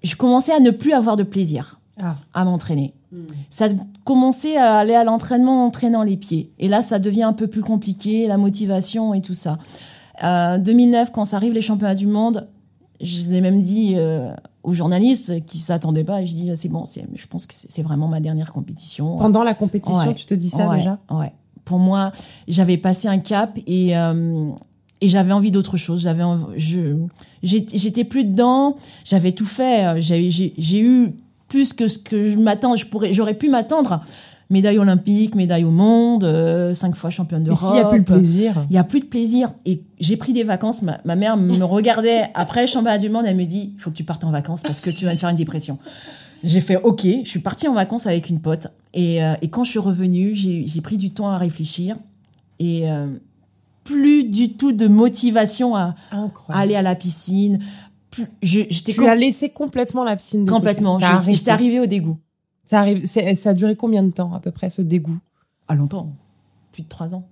je commençais à ne plus avoir de plaisir ah. à m'entraîner. Hmm. Ça commençait à aller à l'entraînement en entraînant les pieds. Et là, ça devient un peu plus compliqué, la motivation et tout ça. 2009, euh, quand ça arrive les championnats du monde, je l'ai même dit euh, aux journalistes qui s'attendaient pas. Je dis c'est bon, je pense que c'est vraiment ma dernière compétition. Pendant la compétition, tu te dis ça déjà? Ouais. Pour moi, j'avais passé un cap et euh, et j'avais envie d'autre chose. J'avais, je, j'étais plus dedans. J'avais tout fait. J'ai eu plus que ce que je m'attends. Je pourrais, j'aurais pu m'attendre médaille olympique, médaille au monde, euh, cinq fois championne d'Europe. Et s'il n'y a plus de plaisir Il n'y a plus de plaisir. Et j'ai pris des vacances. Ma, ma mère me regardait après le championnat du monde. Elle me dit il faut que tu partes en vacances parce que tu vas me faire une dépression. J'ai fait OK. Je suis partie en vacances avec une pote. Et, euh, et quand je suis revenue, j'ai pris du temps à réfléchir. Et euh, plus du tout de motivation à, aller à la piscine. je, tu as laissé complètement la piscine de Complètement. J'étais arrivée au dégoût. Ça, arrive, ça a duré combien de temps à peu près ce dégoût? À longtemps, plus de trois ans.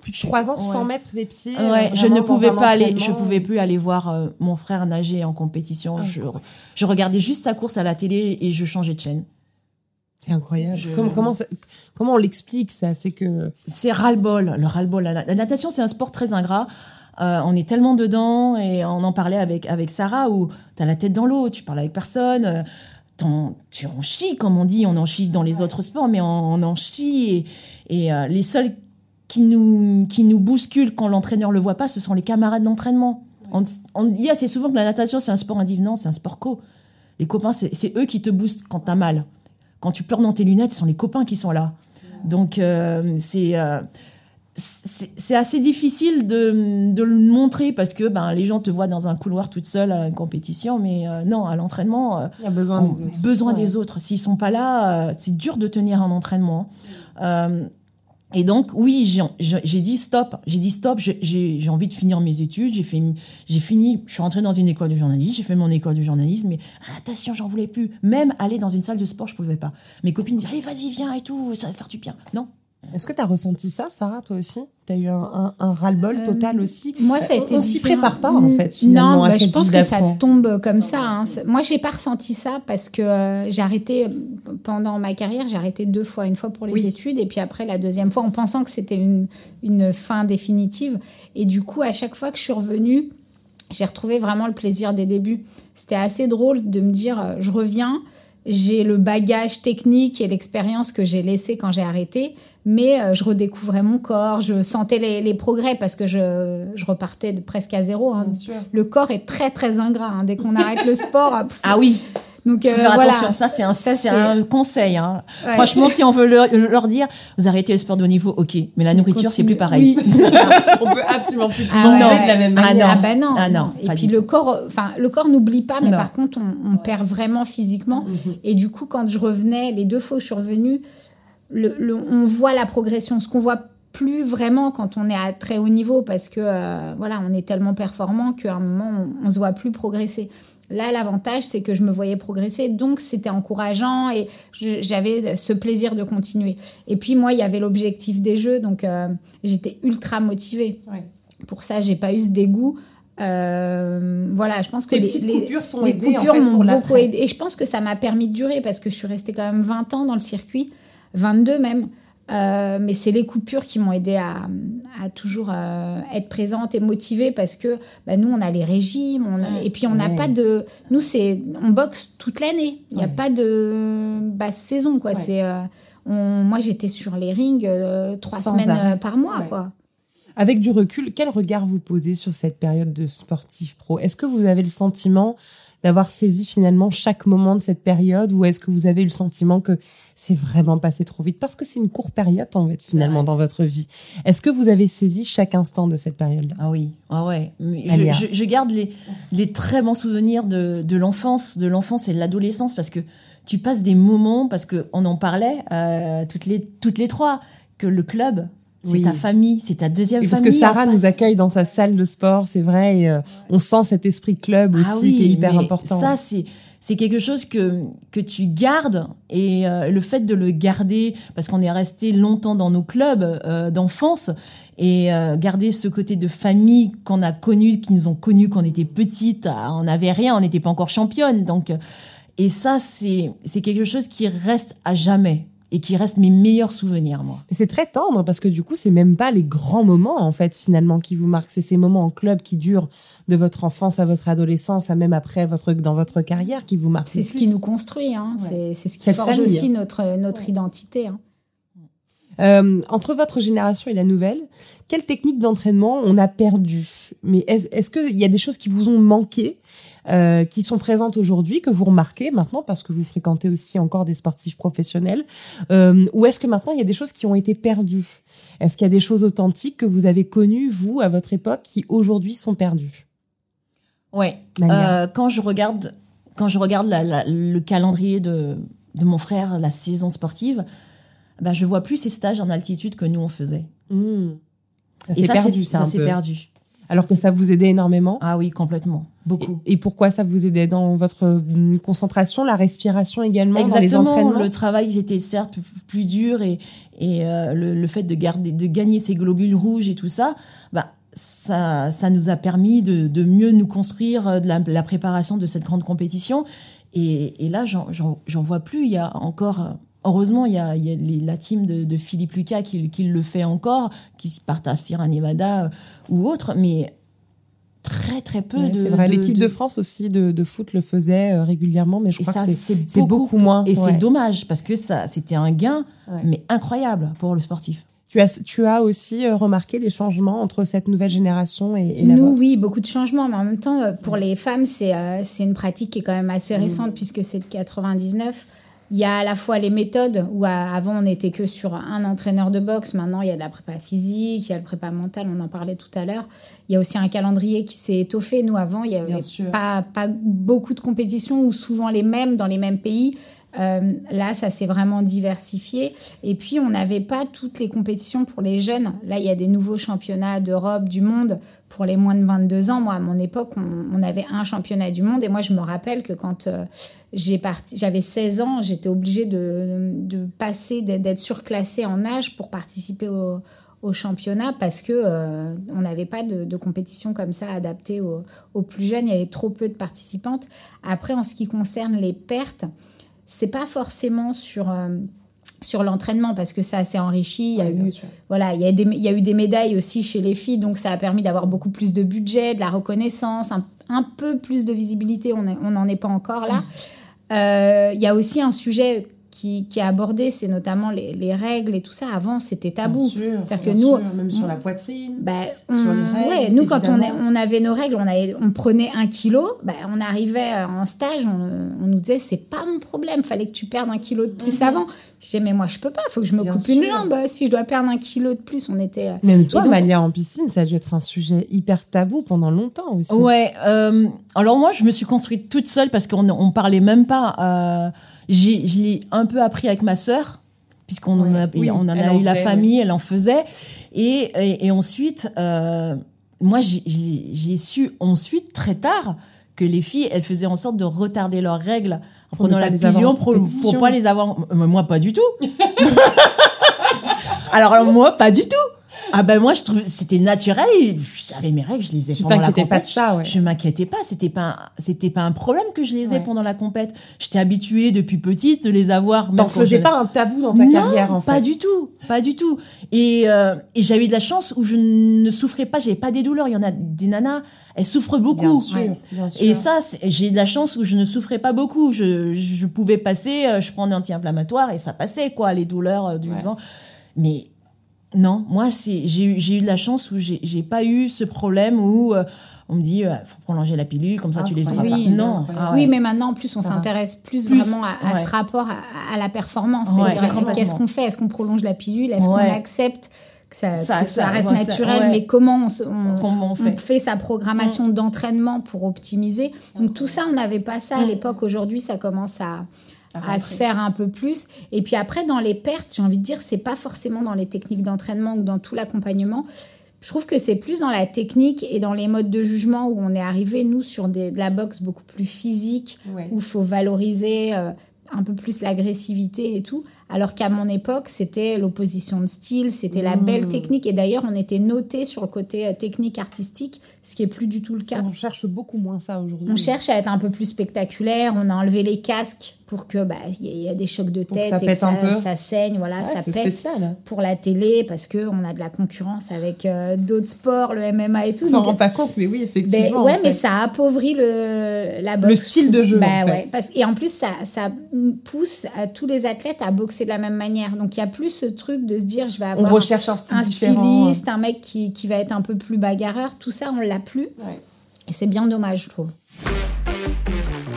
plus de trois ans sans mettre les pieds. Ouais, je ne pouvais pas aller, je pouvais plus aller voir euh, mon frère nager en compétition. je, je, regardais juste sa course à la télé et je changeais de chaîne. C'est incroyable. Comment, comment, comment, on l'explique ça? C'est que c'est ras-le-bol, le ras-le-bol. La, natation, c'est un sport très ingrat. Euh, on est tellement dedans et on en parlait avec avec Sarah où tu as la tête dans l'eau, tu parles avec personne. Tu en chies, comme on dit, on en chie dans les autres sports, mais on, en chie. Et, euh, les seuls qui nous, qui nous bousculent quand l'entraîneur le voit pas, ce sont les camarades d'entraînement. On, dit assez souvent que la natation, c'est un sport individuel, c'est un sport co. Les copains, c'est eux qui te boostent quand tu as mal. Quand tu pleures dans tes lunettes, ce sont les copains qui sont là. Donc, euh, c'est. Euh, c'est assez difficile de, de, le montrer parce que ben, les gens te voient dans un couloir toute seule à une compétition, mais euh, non, à l'entraînement, euh, il y a besoin des autres. Besoin des autres. S'ils sont pas là, euh, c'est dur de tenir un entraînement. et donc, oui, j'ai dit stop. J'ai dit stop. J'ai envie de finir mes études. J'ai fait, j'ai fini. Je suis rentrée dans une école de journalisme. J'ai fait mon école de journalisme, mais attention, j'en voulais plus. Même aller dans une salle de sport, je pouvais pas. Mes copines disaient allez, vas-y, viens et tout, ça va faire du bien. Non, est-ce que tu as ressenti ça, Sarah, toi aussi? Tu as eu un, un, ras-le-bol euh, total aussi? Moi, ça a été. On s'y prépare pas, en fait, finalement. Non, bah, je pense que ça tombe comme ça. Hein. Moi, j'ai pas ressenti ça parce que euh, j'ai arrêté, pendant ma carrière, j'ai arrêté deux fois. Une fois pour les études et puis après, la deuxième fois, en pensant que c'était une, une fin définitive. Et du coup, à chaque fois que je suis revenue, j'ai retrouvé vraiment le plaisir des débuts. C'était assez drôle de me dire, euh, je reviens j'ai le bagage technique et l'expérience que j'ai laissé quand j'ai arrêté, mais euh, je redécouvrais mon corps, je sentais les, progrès parce que je, je repartais de presque à zéro. Hein. Le corps est très très ingrat hein. dès qu'on arrête le sport. ah oui. Donc euh, faire attention, ça c'est un, c'est un conseil. Hein. Franchement, si on veut leur, dire, vous arrêtez le sport de haut niveau, ok, mais la nourriture c'est plus pareil. on peut absolument plus ah manger de la même ah manière. Ah, bah non. Ah non. Et puis le corps, enfin le corps n'oublie pas, mais par contre on, perd vraiment physiquement. Mhm. Et du coup, quand je revenais, les deux fois où je suis revenue, le, on voit la progression. Ce qu'on voit plus vraiment quand on est à très haut niveau parce que euh, voilà, on est tellement performant qu'à un moment on, on se voit plus progresser. Là, l'avantage, c'est que je me voyais progresser, donc c'était encourageant et j'avais ce plaisir de continuer. Et puis moi, il y avait l'objectif des jeux, donc euh, j'étais ultra motivée. Ouais. Pour ça, j'ai pas eu ce dégoût. Euh, voilà, je pense que Les les, petites les- coupures t'ont en fait, m'ont beaucoup aidé. Et je pense que ça m'a permis de durer parce que je suis restée quand même 20 ans dans le circuit, 22 même. Euh, mais c'est les coupures qui m'ont aidé à, à toujours euh, être présente et motivée parce que bah, nous on a les régimes on a- et puis on n'a Ouais. pas de nous c'est on boxe toute l'année il n'y a Ouais. pas de basse saison quoi Ouais. c'est euh, on- moi j'étais sur les rings trois Sans semaines arrêt. par mois quoi Avec du recul, quel regard vous posez sur cette période de sportif pro? Est-ce que vous avez le sentiment d'avoir saisi finalement chaque moment de cette période ou est-ce que vous avez eu le sentiment que c'est vraiment passé trop vite? Parce que c'est une courte période en fait finalement dans votre vie. Est-ce que vous avez saisi chaque instant de cette période-là Ah oui, ah ouais. Je, Alia. je- je garde les, les très bons souvenirs de, de l'enfance, de l'enfance et de l'adolescence parce que tu passes des moments, parce que on en parlait euh, toutes les toutes les trois, que le club, c'est ta famille, c'est ta deuxième parce famille. que Sarah nous accueille dans sa salle de sport, c'est vrai, et, euh, on sent cet esprit club aussi Ah oui, qui est hyper important. Ça, c'est c'est quelque chose que que tu gardes et euh, le fait de le garder parce qu'on est resté longtemps dans nos clubs euh, d'enfance et euh, garder ce côté de famille qu'on a connu, qui nous ont connu quand on était petite, ah, on n'avait rien, on n'était pas encore championne, donc et ça c'est quelque chose qui reste à jamais et qui reste mes meilleurs souvenirs moi. Mais c'est très tendre parce que du coup, c'est même pas les grands moments en fait finalement qui vous marquent. C'est ces moments en club qui durent de votre enfance à votre adolescence, à même après votre dans votre carrière qui vous marquent. c'est ce plus. qui nous construit hein. Ouais. c'est c'est ce qui Cette forge famille. aussi notre notre identité hein. Euh, entre votre génération et la nouvelle, quelle technique d'entraînement on a perdu? Mais est- est-ce qu'il y a des choses qui vous ont manqué, euh, qui sont présentes aujourd'hui, que vous remarquez maintenant parce que vous fréquentez aussi encore des sportifs professionnels euh, Ou est-ce que maintenant il y a des choses qui ont été perdues? Est-ce qu'il y a des choses authentiques que vous avez connues, vous, à votre époque, qui aujourd'hui sont perdues? Ouais. Quand je regarde, quand je regarde la- la- le calendrier de, de mon frère, la saison sportive, bah, je vois plus ces stages en altitude que nous on faisait. Hmm. Ça Et s'est ça, perdu, ça, un s'est perdu. Alors que ça vous aidait énormément. Ah oui, complètement, beaucoup. Et, et pourquoi ça vous aidait dans votre hum, concentration, la respiration également, dans les Exactement. entraînements Le travail était certes plus dur et, et euh, le, le fait de garder, de gagner ces globules rouges et tout ça, bah ça, ça nous a permis de, de mieux nous construire euh, de la, la préparation de cette grande compétition. Et, et là, j'en vois plus. Il y a encore, euh, heureusement, il y a, il y a les- la team de, de Philippe Lucas qui, qui le fait encore, qui partent à Sierra Nevada euh, ou autre, mais très très peu Ouais, de. c'est vrai, l'équipe de... France aussi de, de foot le faisait euh, régulièrement, mais je Et crois ça, que c'est beaucoup, moins. Et Ouais. c'est dommage parce que ça, c'était un gain, Ouais. mais incroyable pour le sportif. Tu as, tu as aussi euh, remarqué des changements entre cette nouvelle génération et, et la Nous, vôtre? oui, beaucoup de changements, mais en même temps, pour les femmes, c'est euh, une pratique qui est quand même Mm. assez récente puisque c'est de 99. Il y a à la fois les méthodes, où avant on n'était que sur un entraîneur de boxe, maintenant il y a de la prépa physique, il y a le prépa mental, on en parlait tout à l'heure. Il y a aussi un calendrier qui s'est étoffé. Nous, avant, il n'y avait pas, pas beaucoup de compétitions ou souvent les mêmes dans les mêmes pays. Euh, là, ça s'est vraiment diversifié. Et puis, on n'avait pas toutes les compétitions pour les jeunes. Là, il y a des nouveaux championnats d'Europe, du monde pour les moins de 22 ans. Moi, à mon époque, on, avait un championnat du monde. Et moi, je me rappelle que quand euh, j'ai parti, j'avais 16 ans, j'étais obligée de, passer, d'être surclassée en âge pour participer au, championnat parce que euh, on n'avait pas de, compétition comme ça adaptée aux plus jeunes. Il y avait trop peu de participantes. Après, en ce qui concerne les pertes, c'est pas forcément sur euh, sur l'entraînement parce que ça s'est enrichi. Il y a eu voilà, il y, a des, il y a eu des médailles aussi chez les filles, donc ça a permis d'avoir beaucoup plus de budget, de la reconnaissance, un, un peu plus de visibilité. On est- on n'en est pas encore là. Euh, Il y a aussi un sujet qui, qui est abordé, c'est notamment les, les règles et tout ça. Avant, c'était tabou. C'est-à-dire que nous, même sur la poitrine. bah, Sur on- les règles, ouais, nous, quand on, est- évidemment. on avait nos règles, on, avait, on prenait un kilo, bah, on arrivait en stage, on, on nous disait c'est pas mon problème, fallait que tu perdes un kilo de plus avant. Je disais mais moi je peux pas, faut que je me Mhm. Bien coupe une jambe. Si je dois perdre un kilo de plus, on était. euh, Même toi, donc- Malia, en piscine, ça a dû être un sujet hyper tabou pendant longtemps aussi. Ouais. euh, alors moi, je me suis construite toute seule parce qu'on on parlait même pas. euh, je l'ai un peu appris avec ma sœur puisqu'on en a, Oui, on en a en eu la fait, famille, elle en faisait. Et, et, et ensuite, euh, moi, j'ai- su ensuite, très tard, que les filles, elles faisaient en sorte de retarder leurs règles en prenant la pilule pour, pour pas les avoir. Moi, pas du tout. alors, alors, moi, pas du tout. Ah ben moi je trouve c'était naturel et j'avais mes règles je les ai Tu pendant la t'inquiétais pas compète de ça, ouais. je m'inquiétais pas c'était pas c'était pas un problème que je les ai Ouais. pendant la compète j'étais habituée depuis petite de les avoir T'en faisais je- pas un tabou dans ta non, carrière, en fait. pas du tout, pas du tout. Et, euh, et j'avais eu de la chance où je ne souffrais pas, j'avais pas des douleurs. Il y en a des nanas, elles souffrent Bien beaucoup. sûr, bien sûr. Et ça, j'ai eu de la chance où je ne souffrais pas beaucoup. Je, je pouvais passer, euh, je prends un anti-inflammatoire et ça passait, quoi, les douleurs euh, du Ouais. vent. Mais non, moi, j'ai eu, de la chance où j'ai, pas eu ce problème où euh, on me dit, euh, faut prolonger la pilule, comme ça tu les auras Oui, pas. Non, ah Oui, mais maintenant, en plus, on s'intéresse plus, Plus, vraiment à, à ouais. ce rapport à, à la performance. Ouais, qu'est-ce qu'on fait? Est-ce qu'on prolonge la pilule? Est-ce qu'on accepte que ça, Ça- que ça ça- reste naturel? Mais comment on, se- on- Comment on on fait? fait sa programmation d'entraînement pour optimiser? Donc tout ça, on n'avait pas ça à Mm. l'époque. Aujourd'hui, ça commence à, À se faire un peu plus. Et puis après, dans les pertes, j'ai envie de dire, c'est pas forcément dans les techniques d'entraînement ou dans tout l'accompagnement. Je trouve que c'est plus dans la technique et dans les modes de jugement où on est arrivé, nous, sur des- de la boxe beaucoup plus physique, Ouais. où il faut valoriser euh, un peu plus l'agressivité et tout. Alors qu'à mon époque, c'était l'opposition de style, c'était la belle technique. Et d'ailleurs, on était noté sur le côté euh, technique artistique, ce qui est plus du tout le cas. On cherche beaucoup moins ça aujourd'hui. On cherche à être un peu plus spectaculaire. On a enlevé les casques pour que bah il y, a des chocs de tête ça et pète que ça, un peu. ça saigne, voilà, Ouais, ça c'est pète spécial. pour la télé parce que on a de la concurrence avec euh, d'autres sports, le MMA et tout. On s'en rend pas compte, mais oui, ben, effectivement. ouais, en mais fait. ça appauvrit le la boxe. Le style de jeu, Bah en fait. ouais, parce, et en plus ça ça pousse à tous les athlètes à boxer de la même manière. Donc il y a plus ce truc de se dire je vais On avoir recherche un style un différent. styliste, un mec qui, qui va être un peu plus bagarreur. Tout ça on l'a plus Ouais. et c'est bien dommage je trouve.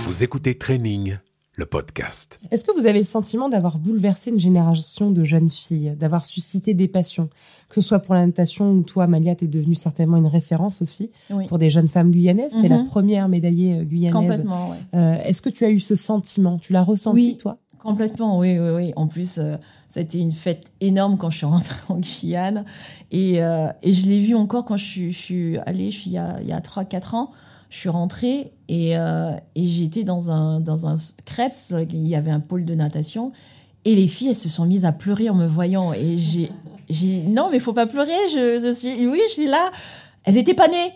Vous écoutez Training, le podcast. Est-ce que vous avez le sentiment d'avoir bouleversé une génération de jeunes filles, d'avoir suscité des passions, que ce soit pour la natation ou toi, Malia, t'es devenue certainement une référence aussi Oui. pour des jeunes femmes guyanaises. T'es la Mhm. première médaillée euh, guyanaise. Complètement, ouais. Euh, Est-ce que tu as eu ce sentiment? Tu l'as ressenti, Oui. toi? Complètement, oui, oui, oui. En plus, euh, ça a été une fête énorme quand je suis rentrée en Guyane. Et, euh, et je l'ai vu encore quand je suis, je suis allée, je suis il y a, il y a 3-4 ans. Je suis rentrée et, euh, et j'étais dans un, dans un Krebs, il y avait un pôle de natation. Et les filles, elles se sont mises à pleurer en me voyant. Et j'ai, j'ai dit, non, mais faut pas pleurer, je, je suis, oui, je suis là. Elles étaient pas nées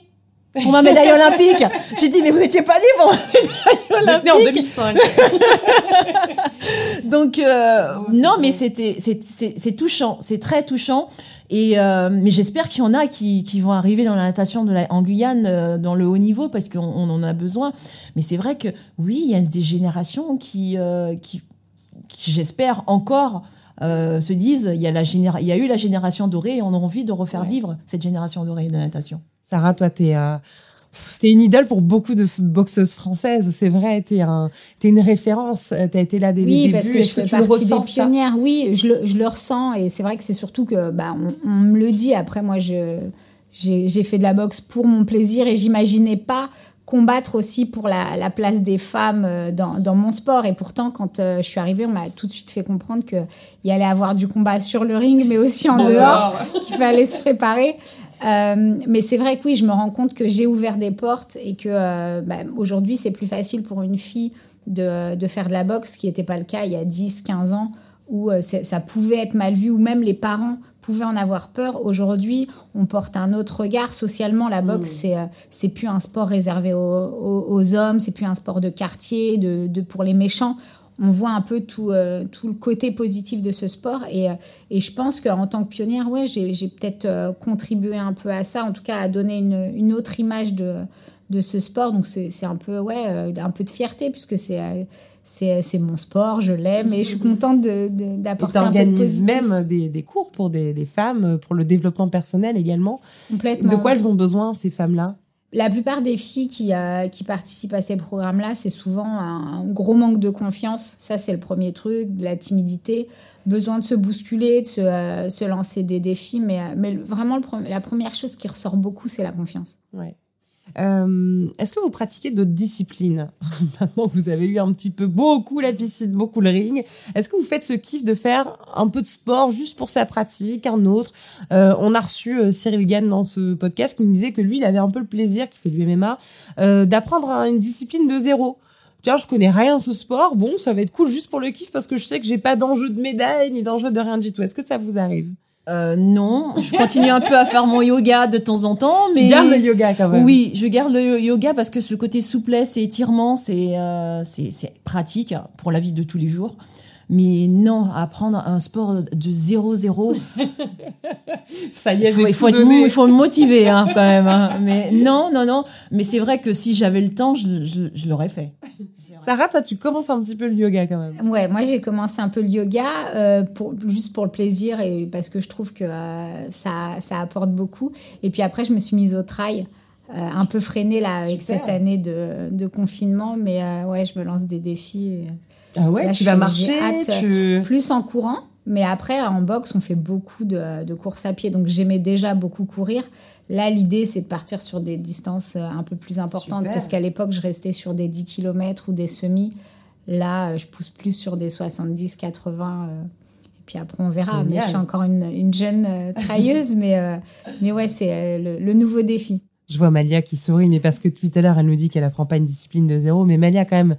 pour ma médaille olympique. J'ai dit, mais vous étiez pas nées pour ma médaille olympique. Né en 2005. Donc euh, non, mais c'était c'est c'est c'est touchant, c'est très touchant. Et euh, mais j'espère qu'il y en a qui qui vont arriver dans la natation de la, en Guyane euh, dans le haut niveau parce qu'on on en a besoin. Mais c'est vrai que oui, il y a des générations qui euh, qui, qui, j'espère encore se disent il y a la généra il y a eu la génération dorée et on a envie de refaire Ouais. vivre cette génération dorée de la natation. Sarah, toi, euh, pff, t'es une idole pour beaucoup de boxeuses françaises. C'est vrai, t'es un, t'es une référence. Euh, T'as été là dès Oui, le parce début. que je fais tu partie des ressens, pionnières. Oui, je le, je le ressens et c'est vrai que c'est surtout que bah, on, on me le dit. Après, moi, je j'ai j'ai fait de la boxe pour mon plaisir et j'imaginais pas combattre aussi pour la, la place des femmes euh, dans, dans mon sport. Et pourtant, quand euh, je suis arrivée, on m'a tout de suite fait comprendre qu'il y allait avoir du combat sur le ring, mais aussi en dehors, qu'il fallait se préparer. Euh, mais c'est vrai que oui, je me rends compte que j'ai ouvert des portes et que euh, bah, aujourd'hui, c'est plus facile pour une fille de, de faire de la boxe, ce qui n'était pas le cas il y a 10, 15 ans, où euh, ça pouvait être mal vu, ou même les parents pouvaient en avoir peur. Aujourd'hui, on porte un autre regard. Socialement, la boxe, c'est euh, c'est plus un sport réservé aux, aux- aux hommes, c'est plus un sport de quartier, de, de pour les méchants. On voit un peu tout, euh, tout le côté positif de ce sport. Et, euh, et je pense qu'en tant que pionnière, ouais, j'ai j'ai peut-être euh, contribué un peu à ça, en tout cas à donner une, une autre image de, de ce sport. Donc c'est c'est un peu, ouais, un peu de fierté, puisque c'est c'est c'est mon sport, je l'aime, et je suis contente de- de- Et d'apporter un peu de t'organises positif. même des, des cours pour des, des femmes, pour le développement personnel également. Complètement. De quoi elles ont besoin, ces femmes-là? La plupart des filles qui, euh, qui participent à ces programmes-là, c'est souvent un, gros manque de confiance. Ça, c'est le premier truc, de la timidité, besoin de se bousculer, de se, euh, se lancer des défis. Mais, euh, mais vraiment, la première chose qui ressort beaucoup, c'est la confiance. Ouais. Euh, Est-ce que vous pratiquez d'autres disciplines Maintenant que vous avez eu un petit peu beaucoup la piscine, beaucoup le ring, est-ce que vous faites ce kiff de faire un peu de sport juste pour sa pratique, un autre Euh, On a reçu euh, Cyril Gann dans ce podcast qui nous disait que lui, il avait un peu le plaisir, qui fait du MMA, d'apprendre une discipline de zéro. Tiens, je connais rien ce sport, bon, ça va être cool juste pour le kiff parce que je sais que j'ai pas d'enjeu de médaille ni d'enjeu de rien du tout. Est-ce que ça vous arrive? Euh, non, je continue un peu à faire mon yoga de temps en temps, mais Tu gardes le yoga quand même. Oui, je garde le yoga parce que ce côté souplesse et étirement, c'est euh, c'est c'est pratique pour la vie de tous les jours. Mais non, apprendre un sport de 0-0, Ça y est, il faut, j'ai il faut tout être il faut me motiver hein, quand même. hein. Mais non, non, non. Mais c'est vrai que si j'avais le temps, je, je, je l'aurais fait. Sarah, toi, tu commences un petit peu le yoga quand même. Ouais, moi j'ai commencé un peu le yoga euh, pour, juste pour le plaisir et parce que je trouve que euh, ça, ça apporte beaucoup. Et puis après, je me suis mise au trail, euh, un peu freinée là avec cette année de, de confinement, mais ouais, je me lance des défis. et- Ah ouais, Là, tu vas marcher, j'ai hâte. tu... plus en courant, mais après en boxe, on fait beaucoup de, de courses à pied, donc j'aimais déjà beaucoup courir. Là, l'idée, c'est de partir sur des distances euh, un peu plus importantes, Super. parce qu'à l'époque, je restais sur des 10 km ou des semis. Là, euh, je pousse plus sur des 70, 80. euh, et puis après, on verra. Mais je suis encore une, une jeune euh, trailleuse, mais, euh, mais ouais, c'est euh, le, le nouveau défi. Je vois Malia qui sourit, mais parce que tout à l'heure, elle nous dit qu'elle apprend pas une discipline de zéro, mais Malia, quand même,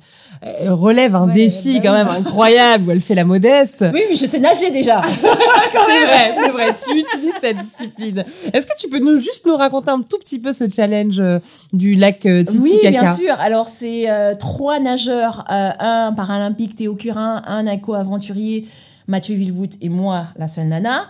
euh, relève un Ouais, défi bah quand oui. même incroyable où elle fait la modeste. Oui, mais je sais nager déjà. c'est vrai, c'est vrai, tu utilises ta discipline. Est-ce que tu peux nous juste nous raconter un tout petit peu ce challenge euh, du lac euh, Oui, Titicaca bien sûr. Alors, c'est euh, trois nageurs, euh, un paralympique Théo Curin, un aqua-aventurier Mathieu Villevout et moi, la seule nana.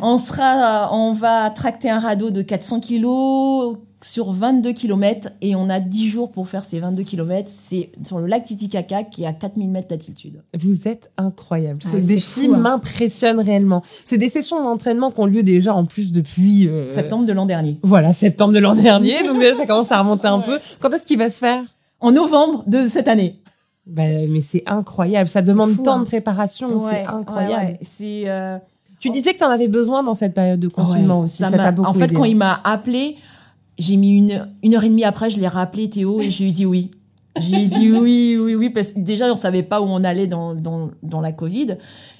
On sera, on va tracter un radeau de 400 kilos sur 22 km et on a 10 jours pour faire ces 22 km. C'est sur le lac Titicaca qui est à 4000 mètres d'altitude. Vous êtes incroyable. Ce Ah, défi hein. m'impressionne réellement. C'est des sessions d'entraînement qui ont lieu déjà en plus depuis euh, Septembre de l'an dernier. Voilà, septembre de l'an dernier. Donc déjà, ça commence à remonter un peu. Quand est-ce qu'il va se faire? En novembre de cette année. Bah, mais c'est incroyable. Ça demande fou, tant hein. de préparation. c'est incroyable. ouais. C'est euh, Tu disais que tu en avais besoin dans cette période de confinement aussi. ça Ça beaucoup En fait, aidé. quand il m'a appelé, j'ai mis une, une heure et demie après, je l'ai rappelé Théo et je lui ai dit oui. J'ai dit oui, oui, oui, parce que déjà, on savait pas où on allait dans, dans, dans la Covid.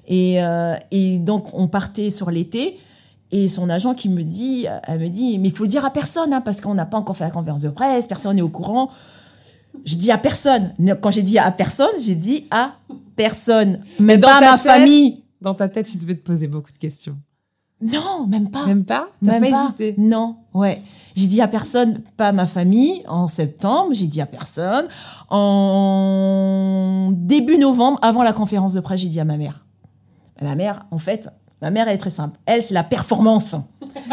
Et, euh, et donc, on partait sur l'été. Et son agent qui me dit, elle me dit, mais il faut le dire à personne, hein, parce qu'on n'a pas encore fait la conférence de presse, personne n'est au courant. Je dis à personne. Quand j'ai dit à personne, j'ai dit à personne. Mais dans pas à ma tête- famille. Dans ta tête, il devait te poser beaucoup de questions. Non, même pas. Même pas? T'as Même pas, pas. hésité? Non, ouais. J'ai dit à personne, pas à ma famille, en septembre. J'ai dit à personne. En début novembre, avant la conférence de presse, j'ai dit à ma mère. Ma mère, en fait, ma mère, elle est très simple. Elle, c'est la performance.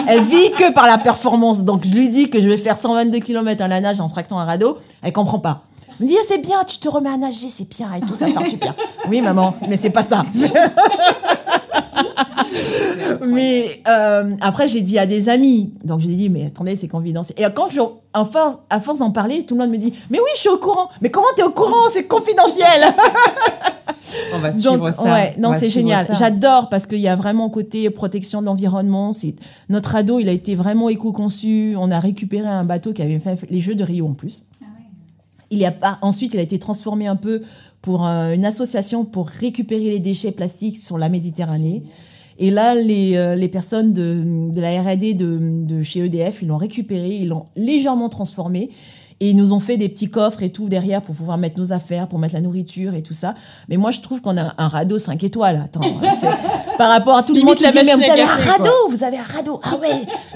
Elle vit que par la performance. Donc, je lui dis que je vais faire 122 km à la nage en tractant un radeau. Elle comprend pas. Elle me dit, Ah, c'est bien, tu te remets à nager, c'est bien et tout, ça du bien. Oui, maman, mais c'est pas ça. Mais euh, après, j'ai dit à des amis. Donc, j'ai dit, mais attendez, c'est confidentiel. Et quand je, en force, à force d'en parler, tout le monde me dit, mais oui, je suis au courant. Mais comment t'es au courant? C'est confidentiel. On va suivre Donc, ça. ouais, On non, c'est génial. J'adore parce qu'il y a vraiment côté protection de l'environnement. C'est notre ado, il a été vraiment éco-conçu. On a récupéré un bateau qui avait fait les Jeux de Rio en plus. Il y a pas, ensuite, il a été transformé un peu pour euh, une association pour récupérer les déchets plastiques sur la Méditerranée. Et là, les, euh, les personnes de, de la R&D de, de chez EDF, ils l'ont récupéré, ils l'ont légèrement transformé. Et ils nous ont fait des petits coffres et tout derrière pour pouvoir mettre nos affaires, pour mettre la nourriture et tout ça. Mais moi, je trouve qu'on a un radeau 5 étoiles. Attends, c'est- par rapport à tout le monde qui la dit, mais vous avez un radeau, vous avez un radeau. Ah ouais,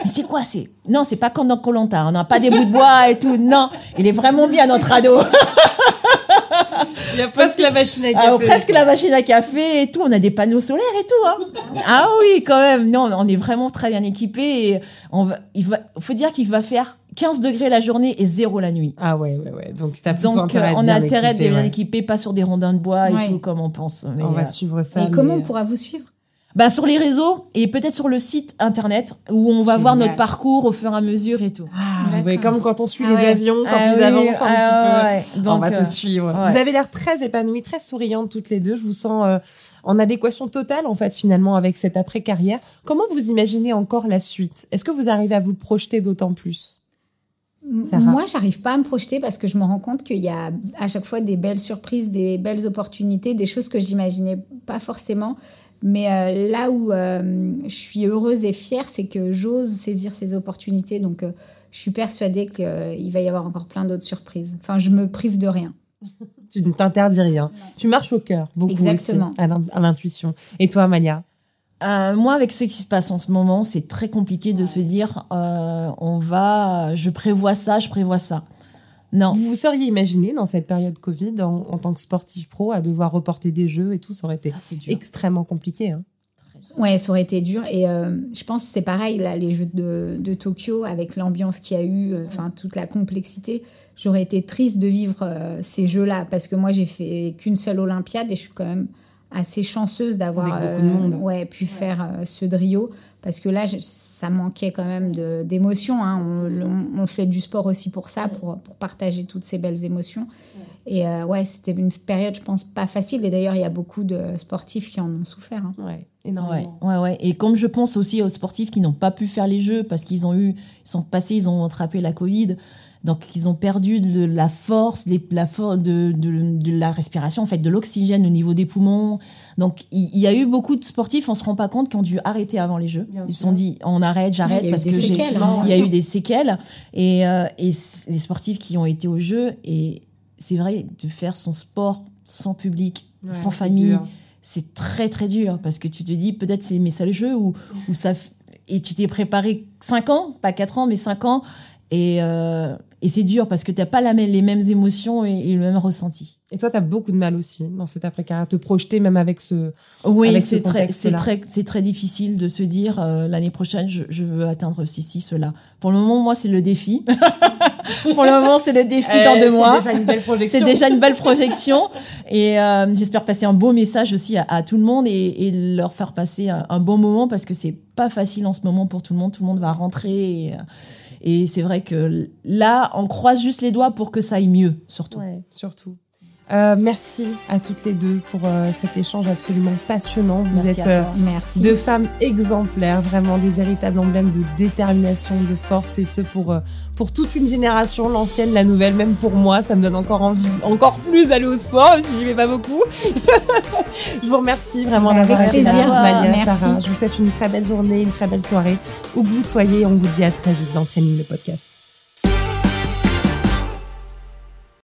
mais c'est quoi c'est Non, c'est pas comme dans Colanta. On n'a pas des bouts de bois et tout. Non, il est vraiment bien notre radeau. Il y a presque la machine à Ah, café. presque la machine à café et tout. On a des panneaux solaires et tout. Hein. Ah oui, quand même. Non, on est vraiment très bien équipés. Et on va, il va, faut dire qu'il va faire 15 degrés la journée et 0 la nuit. Ah ouais, ouais, ouais. Donc, t'as plutôt Donc, intérêt à euh, être on bien a intérêt d'être équipé, bien ouais. équipé, pas sur des rondins de bois Ouais. et tout comme on pense. Mais, On va euh, suivre ça. Et comment mais, on pourra vous suivre? Bah, sur les réseaux et peut-être sur le site internet où on va voir notre parcours au fur et à mesure et tout. Ah, ouais, comme quand on suit Ah les ouais. avions, quand Ah ils oui, avancent un ah petit ouais. peu. Donc, on va euh, te suivre. ouais. Vous avez l'air très épanouie, très souriante toutes les deux. Je vous sens euh, en adéquation totale, en fait, finalement, avec cette après-carrière. Comment vous imaginez encore la suite? Est-ce que vous arrivez à vous projeter d'autant plus? Sarah Moi, j'arrive pas à me projeter parce que je me rends compte qu'il y a à chaque fois des belles surprises, des belles opportunités, des choses que j'imaginais pas forcément. Mais euh, là où euh, je suis heureuse et fière, c'est que j'ose saisir ces opportunités. Donc, euh, je suis persuadée qu'il va y avoir encore plein d'autres surprises. Enfin, je me prive de rien. Tu ne t'interdis rien. Tu marches au cœur, beaucoup Exactement. aussi, à l'in- à l'intuition. Et toi, Mania Euh, moi, avec ce qui se passe en ce moment, c'est très compliqué de se dire, euh, on va, je prévois ça, je prévois ça. Non. Vous vous seriez imaginé dans cette période Covid, en, en tant que sportif pro, à devoir reporter des jeux et tout, ça aurait été Ça, extrêmement compliqué. Hein. Ouais, ça aurait été dur. Et euh, je pense que c'est pareil, là, les Jeux de, de Tokyo, avec l'ambiance qu'il y a eu, euh, enfin, toute la complexité. J'aurais été triste de vivre euh, ces Jeux-là, parce que moi, j'ai fait qu'une seule Olympiade et je suis quand même assez chanceuse d'avoir monde. ouais, pu faire euh, ceux de Rio. Parce que là, je- ça manquait quand même de- d'émotion. Hein. On, on- on fait du sport aussi pour ça, pour, pour partager toutes ces belles émotions. Et euh, ouais, c'était une période, je pense, pas facile. Et d'ailleurs, il y a beaucoup de sportifs qui en ont souffert. hein. Ouais, Ouais, énormément. ouais, ouais. Et comme je pense aussi aux sportifs qui n'ont pas pu faire les jeux parce qu'ils ont eu, ils sont passés, ils ont attrapé la Covid, donc ils ont perdu de la force, la de, de, de la respiration, en fait, de l'oxygène au niveau des poumons. Donc il y, a eu beaucoup de sportifs, on se rend pas compte, qui ont dû arrêter avant les jeux. Bien ils se sont dit, on arrête, j'arrête parce que j'ai, hein, il y a eu sûr. des séquelles. Et, euh, et les sportifs qui ont été aux jeux et c'est vrai de faire son sport sans public, Ouais, sans famille c'est très très dur parce que tu te dis peut-être c'est mes seuls jeux ou, ou ça et tu t'es préparé 5 ans, pas 4 ans mais 5 ans et, euh, et c'est dur parce que t'as pas la, même- les mêmes émotions et, et le même ressenti. Et toi, tu as beaucoup de mal aussi dans cet après-carrière, à te projeter même avec ce... Oui, Avec ce c'est très, c'est très, c'est très difficile de se dire euh, l'année prochaine je, je veux atteindre ceci, cela. Pour le moment, moi, c'est le défi. Pour le moment, c'est le défi dans Euh, deux mois. C'est déjà une belle projection. C'est déjà une belle projection et euh, j'espère passer un beau message aussi à, à tout le monde et, et leur faire passer un, un bon moment parce que c'est pas facile en ce moment pour tout le monde. Tout le monde va rentrer et, euh, et c'est vrai que là, on croise juste les doigts pour que ça aille mieux, surtout. Euh, merci à toutes les deux pour euh, cet échange absolument passionnant. Vous Merci êtes euh. Merci. deux femmes exemplaires, vraiment des véritables emblèmes de détermination, de force, et ce pour euh, pour toute une génération, l'ancienne, la nouvelle, même pour moi, ça me donne encore envie, encore plus d'aller au sport, même si j'y vais pas beaucoup. je vous remercie vraiment d'avoir été là, plaisir. Maya, Merci. Sarah. Je vous souhaite une très belle journée, une très belle soirée, où que vous soyez. On vous dit à très vite dans Training le podcast.